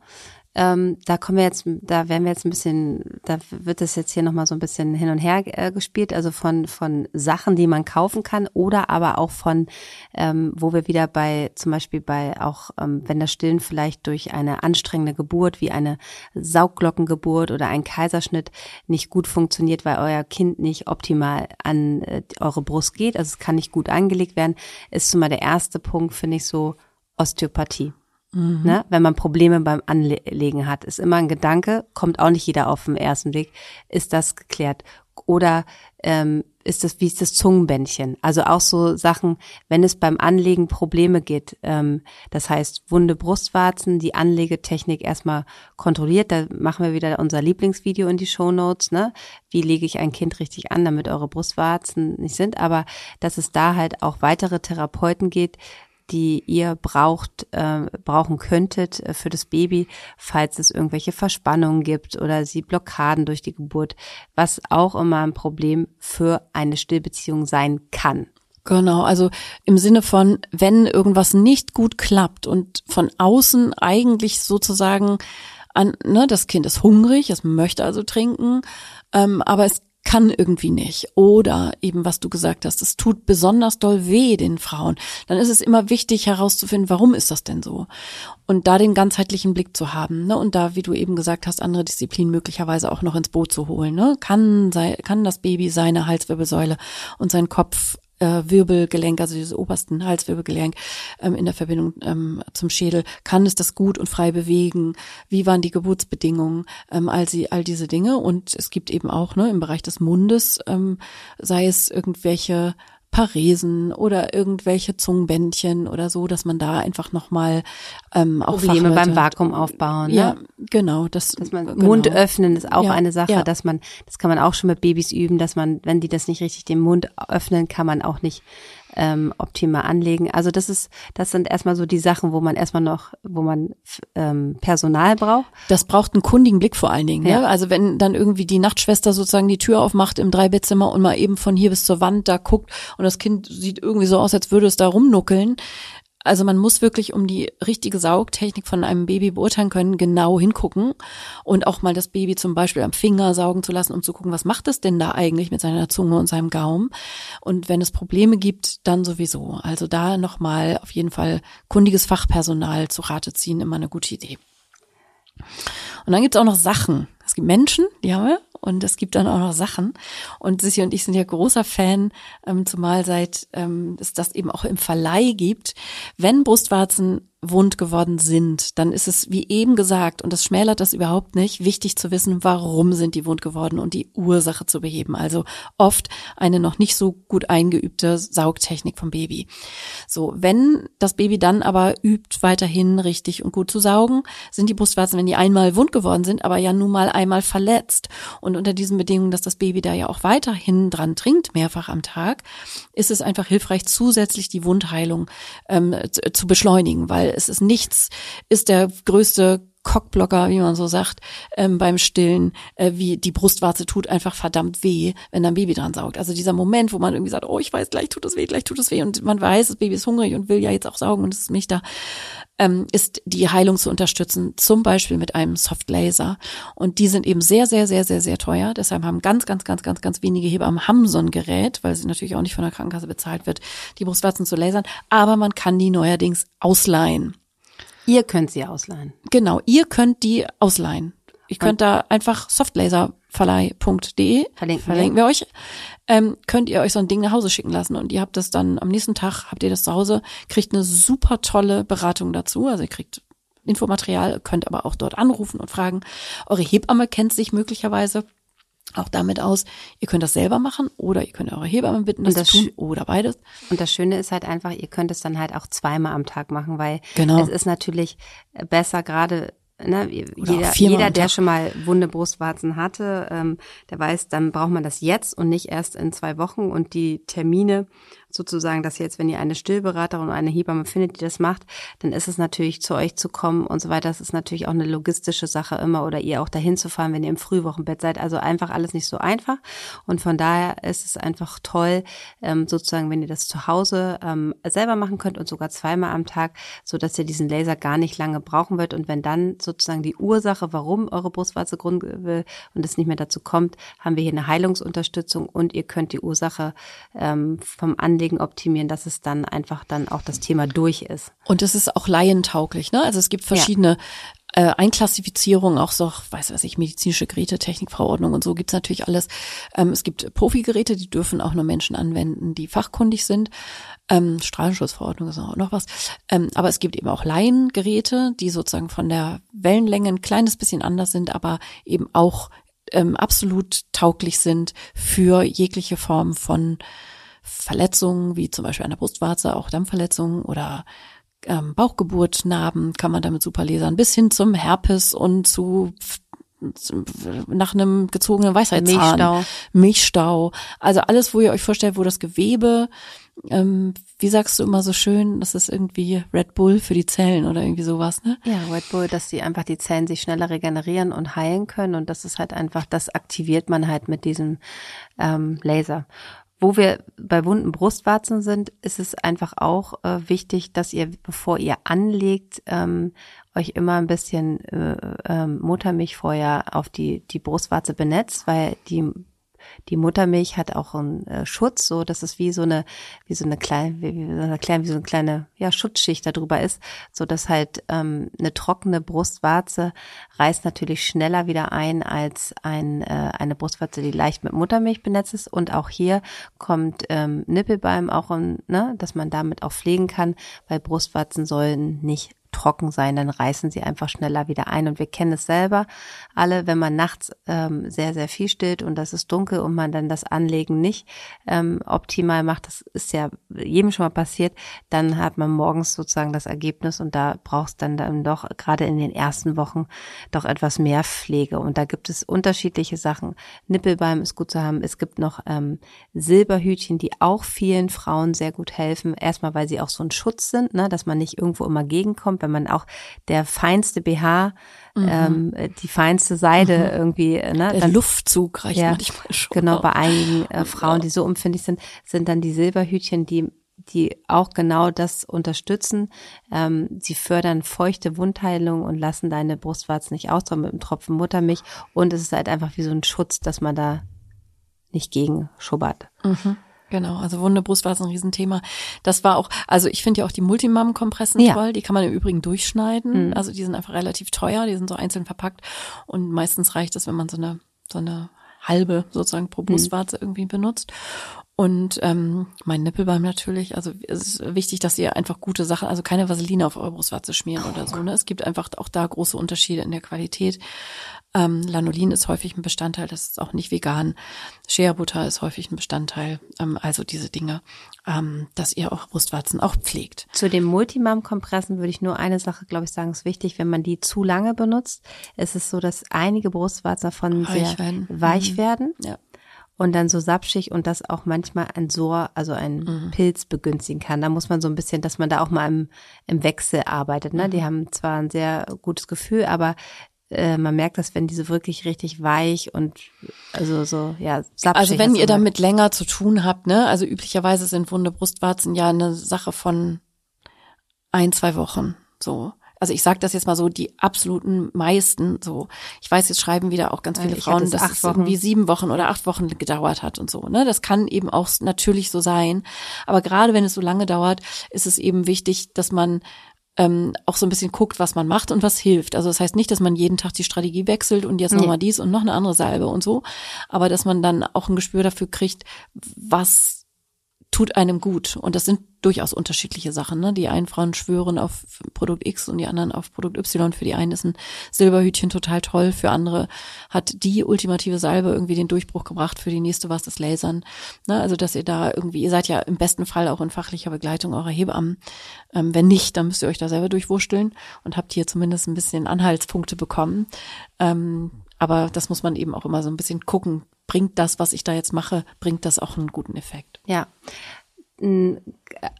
ähm, da kommen wir jetzt, da werden wir jetzt ein bisschen, da wird es jetzt hier nochmal so ein bisschen hin und her äh, gespielt, also von, von Sachen, die man kaufen kann oder aber auch von, ähm, wo wir wieder bei, zum Beispiel bei auch, ähm, wenn das Stillen vielleicht durch eine anstrengende Geburt wie eine Saugglockengeburt oder ein Kaiserschnitt nicht gut funktioniert, weil euer Kind nicht optimal an äh, eure Brust geht, also es kann nicht gut angelegt werden, ist zumal der erste Punkt, finde ich so, Osteopathie. Mhm. Ne? Wenn man Probleme beim Anlegen hat, ist immer ein Gedanke, kommt auch nicht jeder auf den ersten Weg. Ist das geklärt? Oder ähm, ist das, wie ist das Zungenbändchen? Also auch so Sachen, wenn es beim Anlegen Probleme geht, ähm, das heißt wunde Brustwarzen, die Anlegetechnik erstmal kontrolliert, da machen wir wieder unser Lieblingsvideo in die Show Notes, ne? Wie lege ich ein Kind richtig an, damit eure Brustwarzen nicht sind, aber dass es da halt auch weitere Therapeuten geht, die ihr braucht, äh, brauchen könntet äh, für das Baby, falls es irgendwelche Verspannungen gibt oder sie Blockaden durch die Geburt, was auch immer ein Problem für eine Stillbeziehung sein kann. Genau, also im Sinne von, wenn irgendwas nicht gut klappt und von außen eigentlich sozusagen an, ne, das Kind ist hungrig, es möchte also trinken, ähm, aber es kann irgendwie nicht. Oder eben, was du gesagt hast, es tut besonders doll weh den Frauen. Dann ist es immer wichtig herauszufinden, warum ist das denn so? Und da den ganzheitlichen Blick zu haben, ne? Und da, wie du eben gesagt hast, andere Disziplinen möglicherweise auch noch ins Boot zu holen, ne? Kann, sei, kann das Baby seine Halswirbelsäule und seinen Kopf äh, Wirbelgelenk, also dieses obersten Halswirbelgelenk ähm, in der Verbindung ähm, zum Schädel, kann es das gut und frei bewegen? Wie waren die Geburtsbedingungen? Ähm, all, sie, all diese Dinge. Und es gibt eben auch ne, im Bereich des Mundes, ähm, sei es irgendwelche Paresen oder irgendwelche Zungenbändchen oder so, dass man da einfach nochmal ähm, auch Probleme beim Vakuum aufbauen. Ne? Ja, genau. Das, dass man genau. Mund öffnen ist auch Ja, eine Sache, ja. dass man, das kann man auch schon mit Babys üben, dass man, wenn die das nicht richtig den Mund öffnen, kann man auch nicht ähm, optimal anlegen. Also das ist, das sind erstmal so die Sachen, wo man erstmal noch, wo man ähm, Personal braucht. Das braucht einen kundigen Blick vor allen Dingen. Ja. Ne? Also wenn dann irgendwie die Nachtschwester sozusagen die Tür aufmacht im Dreibettzimmer und mal eben von hier bis zur Wand da guckt und das Kind sieht irgendwie so aus, als würde es da rumnuckeln. Also man muss wirklich, um die richtige Saugtechnik von einem Baby beurteilen können, genau hingucken und auch mal das Baby zum Beispiel am Finger saugen zu lassen, um zu gucken, was macht es denn da eigentlich mit seiner Zunge und seinem Gaumen. Und wenn es Probleme gibt, dann sowieso. Also da nochmal auf jeden Fall kundiges Fachpersonal zu Rate ziehen, immer eine gute Idee. Und dann gibt es auch noch Sachen. Es gibt Menschen, die haben wir, und es gibt dann auch noch Sachen. Und Sissi und ich sind ja großer Fan, ähm, zumal seit ähm, es das eben auch im Verleih gibt. Wenn Brustwarzen wund geworden sind, dann ist es, wie eben gesagt, und das schmälert das überhaupt nicht, wichtig zu wissen, warum sind die wund geworden und die Ursache zu beheben. Also oft eine noch nicht so gut eingeübte Saugtechnik vom Baby. So, wenn das Baby dann aber übt, weiterhin richtig und gut zu saugen, sind die Brustwarzen, wenn die einmal wund geworden sind, aber ja nun mal einmal verletzt. Und unter diesen Bedingungen, dass das Baby da ja auch weiterhin dran trinkt, mehrfach am Tag, ist es einfach hilfreich, zusätzlich die Wundheilung ähm, zu, zu beschleunigen, weil es ist nichts, ist der größte Cockblocker, wie man so sagt, ähm, beim Stillen, äh, wie die Brustwarze tut einfach verdammt weh, wenn da ein Baby dran saugt. Also dieser Moment, wo man irgendwie sagt, oh, ich weiß, gleich tut es weh, gleich tut es weh und man weiß, das Baby ist hungrig und will ja jetzt auch saugen und es ist nicht da, ähm, ist die Heilung zu unterstützen, zum Beispiel mit einem Softlaser. Und die sind eben sehr, sehr, sehr, sehr, sehr teuer. Deshalb haben ganz, ganz, ganz, ganz, ganz wenige Hebammen haben so ein Gerät, weil sie natürlich auch nicht von der Krankenkasse bezahlt wird, die Brustwarzen zu lasern. Aber man kann die neuerdings ausleihen. Ihr könnt sie ausleihen. Genau, ihr könnt die ausleihen. Ihr könnt da einfach softlaserverleih.de Verlinken wir. verlinken wir euch. Ähm, könnt ihr euch so ein Ding nach Hause schicken lassen und ihr habt das dann am nächsten Tag, habt ihr das zu Hause, kriegt eine super tolle Beratung dazu. Also ihr kriegt Infomaterial, könnt aber auch dort anrufen und fragen. Eure Hebamme kennt sich möglicherweise auch damit aus. Ihr könnt das selber machen oder ihr könnt eure Hebamme bitten, das, das zu tun oder beides. Und das Schöne ist halt einfach, ihr könnt es dann halt auch zweimal am Tag machen, weil Genau. es ist natürlich besser gerade, ne, jeder, jeder der schon mal wunde Brustwarzen hatte, ähm, der weiß, dann braucht man das jetzt und nicht erst in zwei Wochen und die Termine sozusagen, dass jetzt, wenn ihr eine Stillberaterin oder eine Hebamme findet, die das macht, dann ist es natürlich zu euch zu kommen und so weiter. Das ist natürlich auch eine logistische Sache immer oder ihr auch dahin zu fahren, wenn ihr im Frühwochenbett seid. Also einfach alles nicht so einfach. Und von daher ist es einfach toll, ähm, sozusagen, wenn ihr das zu Hause ähm, selber machen könnt und sogar zweimal am Tag, so dass ihr diesen Laser gar nicht lange brauchen wird. Und wenn dann sozusagen die Ursache, warum eure Brustwarze grund will und es nicht mehr dazu kommt, haben wir hier eine Heilungsunterstützung und ihr könnt die Ursache ähm, vom Anlegen optimieren, dass es dann einfach dann auch das Thema durch ist. Und es ist auch laientauglich, ne? Also es gibt verschiedene äh, Einklassifizierungen, auch so, weiß was ich, medizinische Geräte, Technikverordnung und so gibt's natürlich alles. Ähm, es gibt Profi-Geräte, die dürfen auch nur Menschen anwenden, die fachkundig sind. Ähm, Strahlenschutzverordnung ist auch noch was. Ähm, aber es gibt eben auch Laiengeräte, die sozusagen von der Wellenlänge ein kleines bisschen anders sind, aber eben auch ähm, absolut tauglich sind für jegliche Form von Verletzungen, wie zum Beispiel an der Brustwarze, auch Dampfverletzungen oder ähm, Bauchgeburt, Narben kann man damit super lasern, bis hin zum Herpes und zu zu- nach einem gezogenen Weisheitszahn. Milchstau. Milchstau. Also alles, wo ihr euch vorstellt, wo das Gewebe, ähm, wie sagst du immer so schön, das ist irgendwie Red Bull für die Zellen oder irgendwie sowas, ne? Ja, Red Bull, dass die einfach die Zellen sich schneller regenerieren und heilen können und das ist halt einfach, das aktiviert man halt mit diesem ähm, Laser. Wo wir bei wunden Brustwarzen sind, ist es einfach auch äh, wichtig, dass ihr, bevor ihr anlegt, ähm, euch immer ein bisschen äh, äh, Muttermilch vorher auf die, die Brustwarze benetzt, weil die die Muttermilch hat auch einen äh, Schutz, so dass es wie so eine, wie so eine kleine, wie, wie, kleine, wie so eine kleine ja, Schutzschicht darüber ist, so dass halt ähm, eine trockene Brustwarze reißt natürlich schneller wieder ein als ein, äh, eine Brustwarze, die leicht mit Muttermilch benetzt ist. Und auch hier kommt ähm, Nippelbalm auch, in, ne, dass man damit auch pflegen kann, weil Brustwarzen sollen nicht trocken sein, dann reißen sie einfach schneller wieder ein. Und wir kennen es selber alle, wenn man nachts ähm, sehr, sehr viel stillt und das ist dunkel und man dann das Anlegen nicht ähm, optimal macht, das ist ja jedem schon mal passiert, dann hat man morgens sozusagen das Ergebnis und da brauchst dann dann doch gerade in den ersten Wochen doch etwas mehr Pflege. Und da gibt es unterschiedliche Sachen. Nippelbalm ist gut zu haben. Es gibt noch ähm, Silberhütchen, die auch vielen Frauen sehr gut helfen. Erstmal, weil sie auch so ein Schutz sind, ne, dass man nicht irgendwo immer gegenkommt, wenn man auch der feinste BH, mhm. ähm, die feinste Seide mhm. irgendwie, ne? Der dann, Luftzug reicht ja, manchmal schon. Genau, bei einigen äh, Frauen, die so empfindlich sind, sind dann die Silberhütchen, die die auch genau das unterstützen. Ähm, sie fördern feuchte Wundheilung und lassen deine Brustwarzen nicht austrocknen mit einem Tropfen Muttermilch. Und es ist halt einfach wie so ein Schutz, dass man da nicht gegen schubbert. Mhm. Genau, also Wunde Brust war so ein Riesenthema. Das war auch, also ich finde ja auch die Multimam-Kompressen ja. toll. Die kann man im Übrigen durchschneiden. Mhm. Also die sind einfach relativ teuer, die sind so einzeln verpackt. Und meistens reicht es, wenn man so eine, so eine halbe sozusagen pro. Brustwarze mhm. irgendwie benutzt. Und ähm, mein Nippelbalm natürlich. Also es ist wichtig, dass ihr einfach gute Sachen, also keine Vaseline auf eure Brustwarze schmieren oh, oder so. Ne? Es gibt einfach auch da große Unterschiede in der Qualität. Ähm, Lanolin ist häufig ein Bestandteil, das ist auch nicht vegan. Shea Butter ist häufig ein Bestandteil. Ähm, also diese Dinge, ähm, dass ihr auch Brustwarzen auch pflegt. Zu den Multimam-Kompressen würde ich nur eine Sache, glaube ich, sagen, ist wichtig. Wenn man die zu lange benutzt, ist es so, dass einige Brustwarzen davon weich sehr werden. weich mhm. werden. Ja und dann so sapschig und das auch manchmal ein Sor, also ein mhm. Pilz begünstigen kann. Da muss man so ein bisschen, dass man da auch mal im, im Wechsel arbeitet. Ne? Mhm. Die haben zwar ein sehr gutes Gefühl, aber äh, man merkt das, wenn diese wirklich richtig weich und also so, ja, sapschig Also wenn ihr damit länger zu tun habt, ne, also üblicherweise sind wunde Brustwarzen ja eine Sache von ein, zwei Wochen, so. Also ich sage das jetzt mal so, die absoluten meisten so. Ich weiß, jetzt schreiben wieder auch ganz viele ich Frauen, dass es irgendwie sieben Wochen oder acht Wochen gedauert hat und so. Ne? Das kann eben auch natürlich so sein. Aber gerade wenn es so lange dauert, ist es eben wichtig, dass man ähm, auch so ein bisschen guckt, was man macht und was hilft. Also das heißt nicht, dass man jeden Tag die Strategie wechselt und jetzt nee. nochmal dies und noch eine andere Salbe und so, aber dass man dann auch ein Gespür dafür kriegt, was tut einem gut. Und das sind durchaus unterschiedliche Sachen. Ne? Die einen Frauen schwören auf Produkt X und die anderen auf Produkt Y. Für die einen ist ein Silberhütchen total toll, für andere hat die ultimative Salbe irgendwie den Durchbruch gebracht, für die nächste war es das Lasern. Ne? Also dass ihr da irgendwie, ihr seid ja im besten Fall auch in fachlicher Begleitung eurer Hebammen. Ähm, wenn nicht, dann müsst ihr euch da selber durchwurschteln und habt hier zumindest ein bisschen Anhaltspunkte bekommen. Ähm, aber das muss man eben auch immer so ein bisschen gucken. Bringt das, was ich da jetzt mache, bringt das auch einen guten Effekt? Ja. Ein,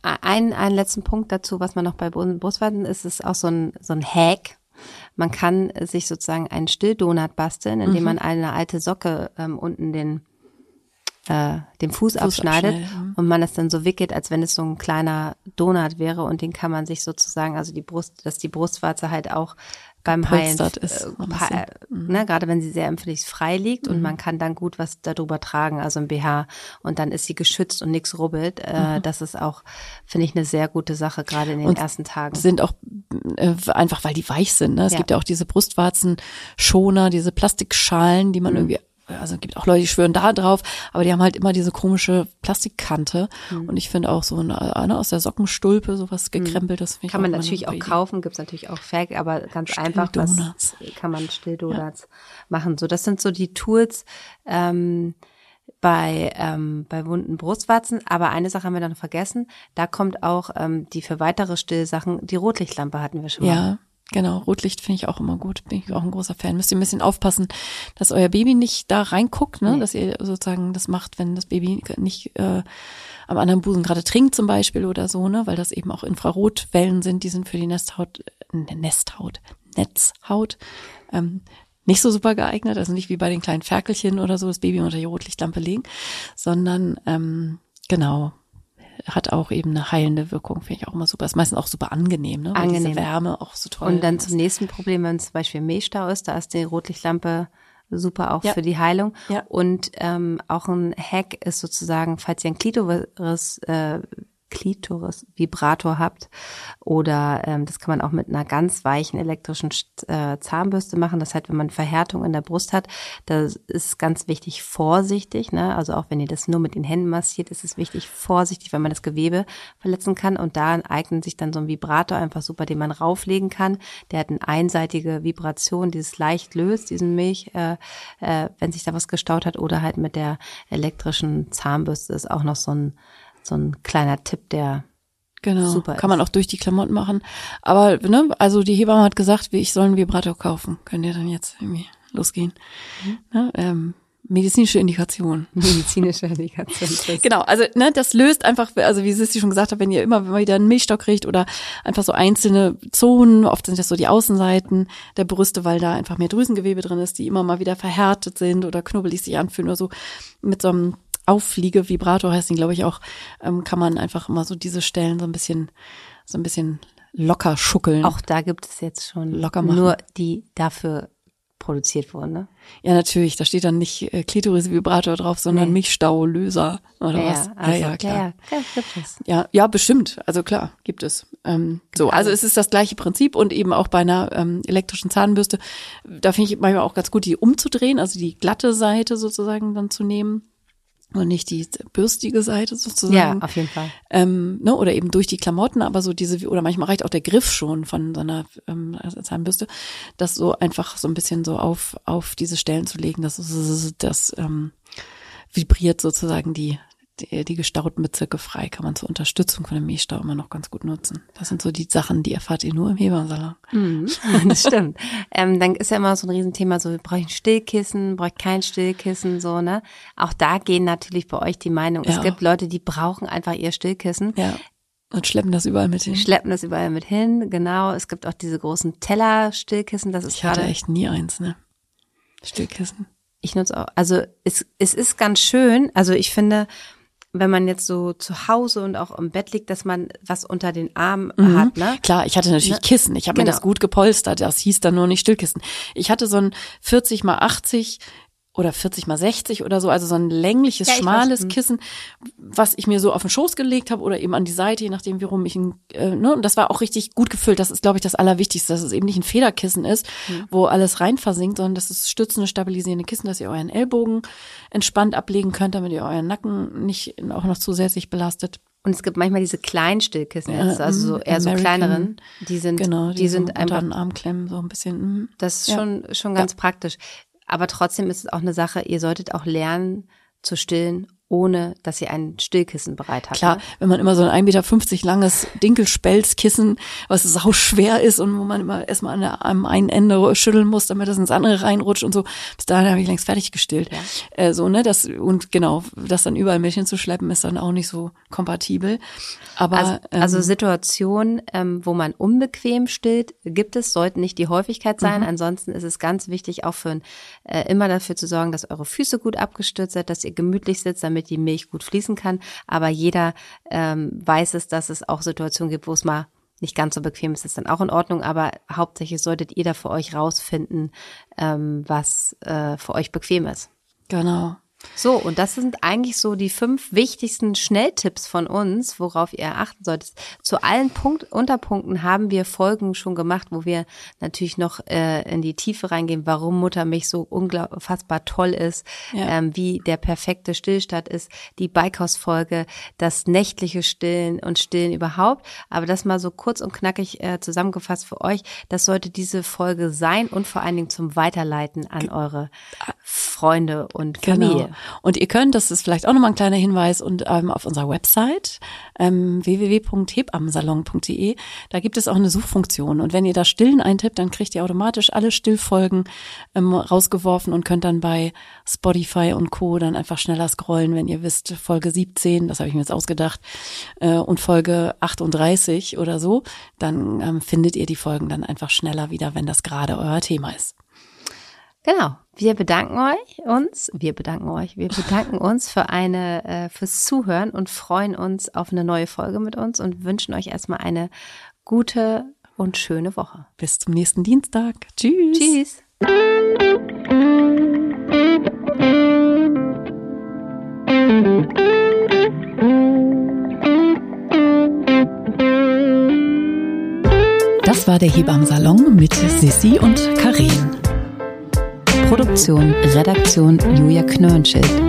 einen letzten Punkt dazu, was man noch bei Brustwarzen ist, ist auch so ein, so ein Hack. Man kann sich sozusagen einen Stilldonut basteln, indem mhm. man eine alte Socke ähm, unten den äh, den Fuß, Fuß abschneidet mhm. und man das dann so wickelt, als wenn es so ein kleiner Donut wäre und den kann man sich sozusagen, also die Brust, dass die Brustwarze halt auch beim Heilen, ist, äh, äh, ne, gerade wenn sie sehr empfindlich frei liegt mhm. und man kann dann gut was darüber tragen, also ein BH und dann ist sie geschützt und nichts rubbelt. Äh, mhm. Das ist auch, finde ich, eine sehr gute Sache, gerade in den und ersten Tagen. Sind auch äh, einfach, weil die weich sind. Ne? Es ja. gibt ja auch diese Brustwarzenschoner, diese Plastikschalen, die man mhm. irgendwie also gibt auch Leute, die schwören da drauf, aber die haben halt immer diese komische Plastikkante. Mhm. Und ich finde auch so eine, eine aus der Sockenstulpe, sowas mhm. gekrempeltes. Kann man natürlich auch kaufen, gibt's natürlich auch Fake, aber ganz einfach, das kann man Stilldonuts ja. machen. So, das sind so die Tools, ähm, bei, ähm, bei wunden Brustwarzen. Aber eine Sache haben wir dann vergessen. Da kommt auch ähm, die für weitere Stillsachen, die Rotlichtlampe hatten wir schon mal. Ja, Genau, Rotlicht finde ich auch immer gut. Bin ich auch ein großer Fan. Müsst ihr ein bisschen aufpassen, dass euer Baby nicht da reinguckt, ne? Nee. dass ihr sozusagen das macht, wenn das Baby nicht äh, am anderen Busen gerade trinkt zum Beispiel oder so, ne? Weil das eben auch Infrarotwellen sind, die sind für die Nesthaut, äh, Nesthaut, Netzhaut ähm, nicht so super geeignet, also nicht wie bei den kleinen Ferkelchen oder so das Baby unter die Rotlichtlampe legen, sondern ähm, genau hat auch eben eine heilende Wirkung, finde ich auch immer super. Ist meistens auch super angenehm, ne? Weil Angenehm. Diese Wärme auch so toll. Und dann zum nächsten Problem, wenn zum Beispiel Milchstau ist, da ist die Rotlichtlampe super auch Ja. für die Heilung. Ja. Und ähm, auch ein Hack ist sozusagen, falls ihr ein Klitoris, äh, Klitoris-Vibrator habt oder ähm, das kann man auch mit einer ganz weichen elektrischen äh, Zahnbürste machen. Das heißt, wenn man Verhärtung in der Brust hat, da ist ganz wichtig vorsichtig. Ne? Also auch wenn ihr das nur mit den Händen massiert, ist es wichtig vorsichtig, weil man das Gewebe verletzen kann. Und da eignet sich dann so ein Vibrator einfach super, den man rauflegen kann. Der hat eine einseitige Vibration, die es leicht löst, diesen Milch, äh, äh, wenn sich da was gestaut hat. Oder halt mit der elektrischen Zahnbürste ist auch noch so ein so ein kleiner Tipp, der Genau, super kann man ist. auch durch die Klamotten machen. Aber, ne, also die Hebamme hat gesagt, wie ich soll einen Vibrator kaufen. Könnt ihr dann jetzt irgendwie losgehen. Mhm. Ne, ähm, medizinische Indikation. medizinische Indikation ist. Genau, also ne, das löst einfach, also wie Sissi schon gesagt hat, wenn ihr immer wenn man wieder einen Milchstock kriegt oder einfach so einzelne Zonen, oft sind das so die Außenseiten der Brüste, weil da einfach mehr Drüsengewebe drin ist, die immer mal wieder verhärtet sind oder knubbelig sich anfühlen oder so. Mit so einem Aufliege-Vibrator heißt ihn, glaube ich, auch, ähm, kann man einfach immer so diese Stellen so ein bisschen, so ein bisschen locker schuckeln. Auch da gibt es jetzt schon Locker machen. nur die dafür produziert wurden. Ne? Ja, natürlich, da steht dann nicht äh, Klitoris-Vibrator drauf, sondern Nee. Milchstaulöser oder Ja, was. ja, also, ja, klar. Ja, gibt es. Ja, ja, bestimmt. Also klar, gibt es. Ähm, so, also es ist das gleiche Prinzip und eben auch bei einer ähm, elektrischen Zahnbürste. Da finde ich manchmal auch ganz gut, die umzudrehen, also die glatte Seite sozusagen dann zu nehmen und nicht die bürstige Seite Ja, sozusagen. auf jeden Fall. Ähm, ne, oder eben durch die Klamotten, aber so diese, oder manchmal reicht auch der Griff schon von so einer ähm, Zahnbürste, das so einfach so ein bisschen so auf, auf diese Stellen zu legen, dass das ähm, vibriert sozusagen die, die, die gestauten Bezirke frei, kann man zur Unterstützung von dem Milchstau immer noch ganz gut nutzen. Das sind so die Sachen, die erfahrt ihr nur im Hebammensalon. Mhm, das stimmt. ähm, dann ist ja immer so ein Riesenthema, so, brauche ich ein Stillkissen, brauche ich kein Stillkissen, so, ne? Auch da gehen natürlich bei euch die Meinung. Es Ja. gibt Leute, die brauchen einfach ihr Stillkissen. Ja. Und schleppen das überall mit hin. Schleppen das überall mit hin, genau. Es gibt auch diese großen Teller-Stillkissen, das ist Ich hatte echt nie eins, ne? Stillkissen. Ich nutze auch, also es, es ist ganz schön, also ich finde, wenn man jetzt so zu Hause und auch im Bett liegt, dass man was unter den Armen hat, ne? Klar, ich hatte natürlich Ne? Kissen. Ich habe mir Genau. das gut gepolstert. Das hieß dann nur nicht Stillkissen. Ich hatte so ein 40 mal 80 oder 40 mal 60 oder so, also so ein längliches, Ja, schmales weiß, hm. Kissen, was ich mir so auf den Schoß gelegt habe oder eben an die Seite, je nachdem, wie rum ich ihn, äh, ne, und das war auch richtig gut gefüllt. Das ist, glaube ich, das Allerwichtigste, dass es eben nicht ein Federkissen ist, Hm. wo alles rein versinkt, sondern das ist stützende, stabilisierende Kissen, dass ihr euren Ellbogen entspannt ablegen könnt, damit ihr euren Nacken nicht auch noch zusätzlich belastet. Und es gibt manchmal diese kleinen Stillkissen, Ja, jetzt, also so mm, eher so American. kleineren, die sind, Genau, die, sind so einfach unter den Arm klemmen, so ein bisschen. mm. Das ist Ja. schon, schon ganz praktisch. Aber trotzdem ist es auch eine Sache, ihr solltet auch lernen zu stillen, ohne dass ihr ein Stillkissen bereit habt. Klar, ne? wenn man immer so ein 1,50 Meter langes Dinkelspelzkissen, was sau schwer ist und wo man immer erstmal an der, am einen Ende schütteln muss, damit das ins andere reinrutscht und so. Bis dahin habe ich längst fertig gestillt. Ja. Äh, so, ne, das, und genau, das dann überall mit hinzuschleppen, ist dann auch nicht so kompatibel. Aber, Also, ähm, also Situationen, ähm, wo man unbequem stillt, gibt es, sollten nicht die Häufigkeit sein. Mhm. Ansonsten ist es ganz wichtig, auch für äh, immer dafür zu sorgen, dass eure Füße gut abgestützt sind, dass ihr gemütlich sitzt, damit die Milch gut fließen kann. Aber jeder ähm, weiß es, dass es auch Situationen gibt, wo es mal nicht ganz so bequem ist, ist dann auch in Ordnung. Aber hauptsächlich solltet ihr da für euch rausfinden, ähm, was äh, für euch bequem ist. genau. So, und das sind eigentlich so die fünf wichtigsten Schnelltipps von uns, worauf ihr achten solltet. Zu allen Punkt, Unterpunkten haben wir Folgen schon gemacht, wo wir natürlich noch äh, in die Tiefe reingehen, warum Muttermilch so unfassbar toll ist, Ja. ähm, wie der perfekte Stillstand ist, die Beikostfolge, das nächtliche Stillen und Stillen überhaupt. Aber das mal so kurz und knackig äh, zusammengefasst für euch, das sollte diese Folge sein und vor allen Dingen zum Weiterleiten an eure Freunde und Familie. Genau. Und ihr könnt, das ist vielleicht auch nochmal ein kleiner Hinweis, und ähm, auf unserer Website ähm, www.hebammensalon.de, da gibt es auch eine Suchfunktion. Und wenn ihr da Stillen eintippt, dann kriegt ihr automatisch alle Stillfolgen ähm, rausgeworfen und könnt dann bei Spotify und Co. dann einfach schneller scrollen, wenn ihr wisst, Folge 17, das habe ich mir jetzt ausgedacht, äh, und Folge 38 oder so, dann ähm, findet ihr die Folgen dann einfach schneller wieder, wenn das gerade euer Thema ist. Genau. Wir bedanken euch uns, wir bedanken euch, wir bedanken uns für eine äh, fürs Zuhören und freuen uns auf eine neue Folge mit uns und wünschen euch erstmal eine gute und schöne Woche. Bis zum nächsten Dienstag. Tschüss. Tschüss. Das war der Hebammsalon mit Sissi und Karin. Produktion, Redaktion Julia Knörnschild.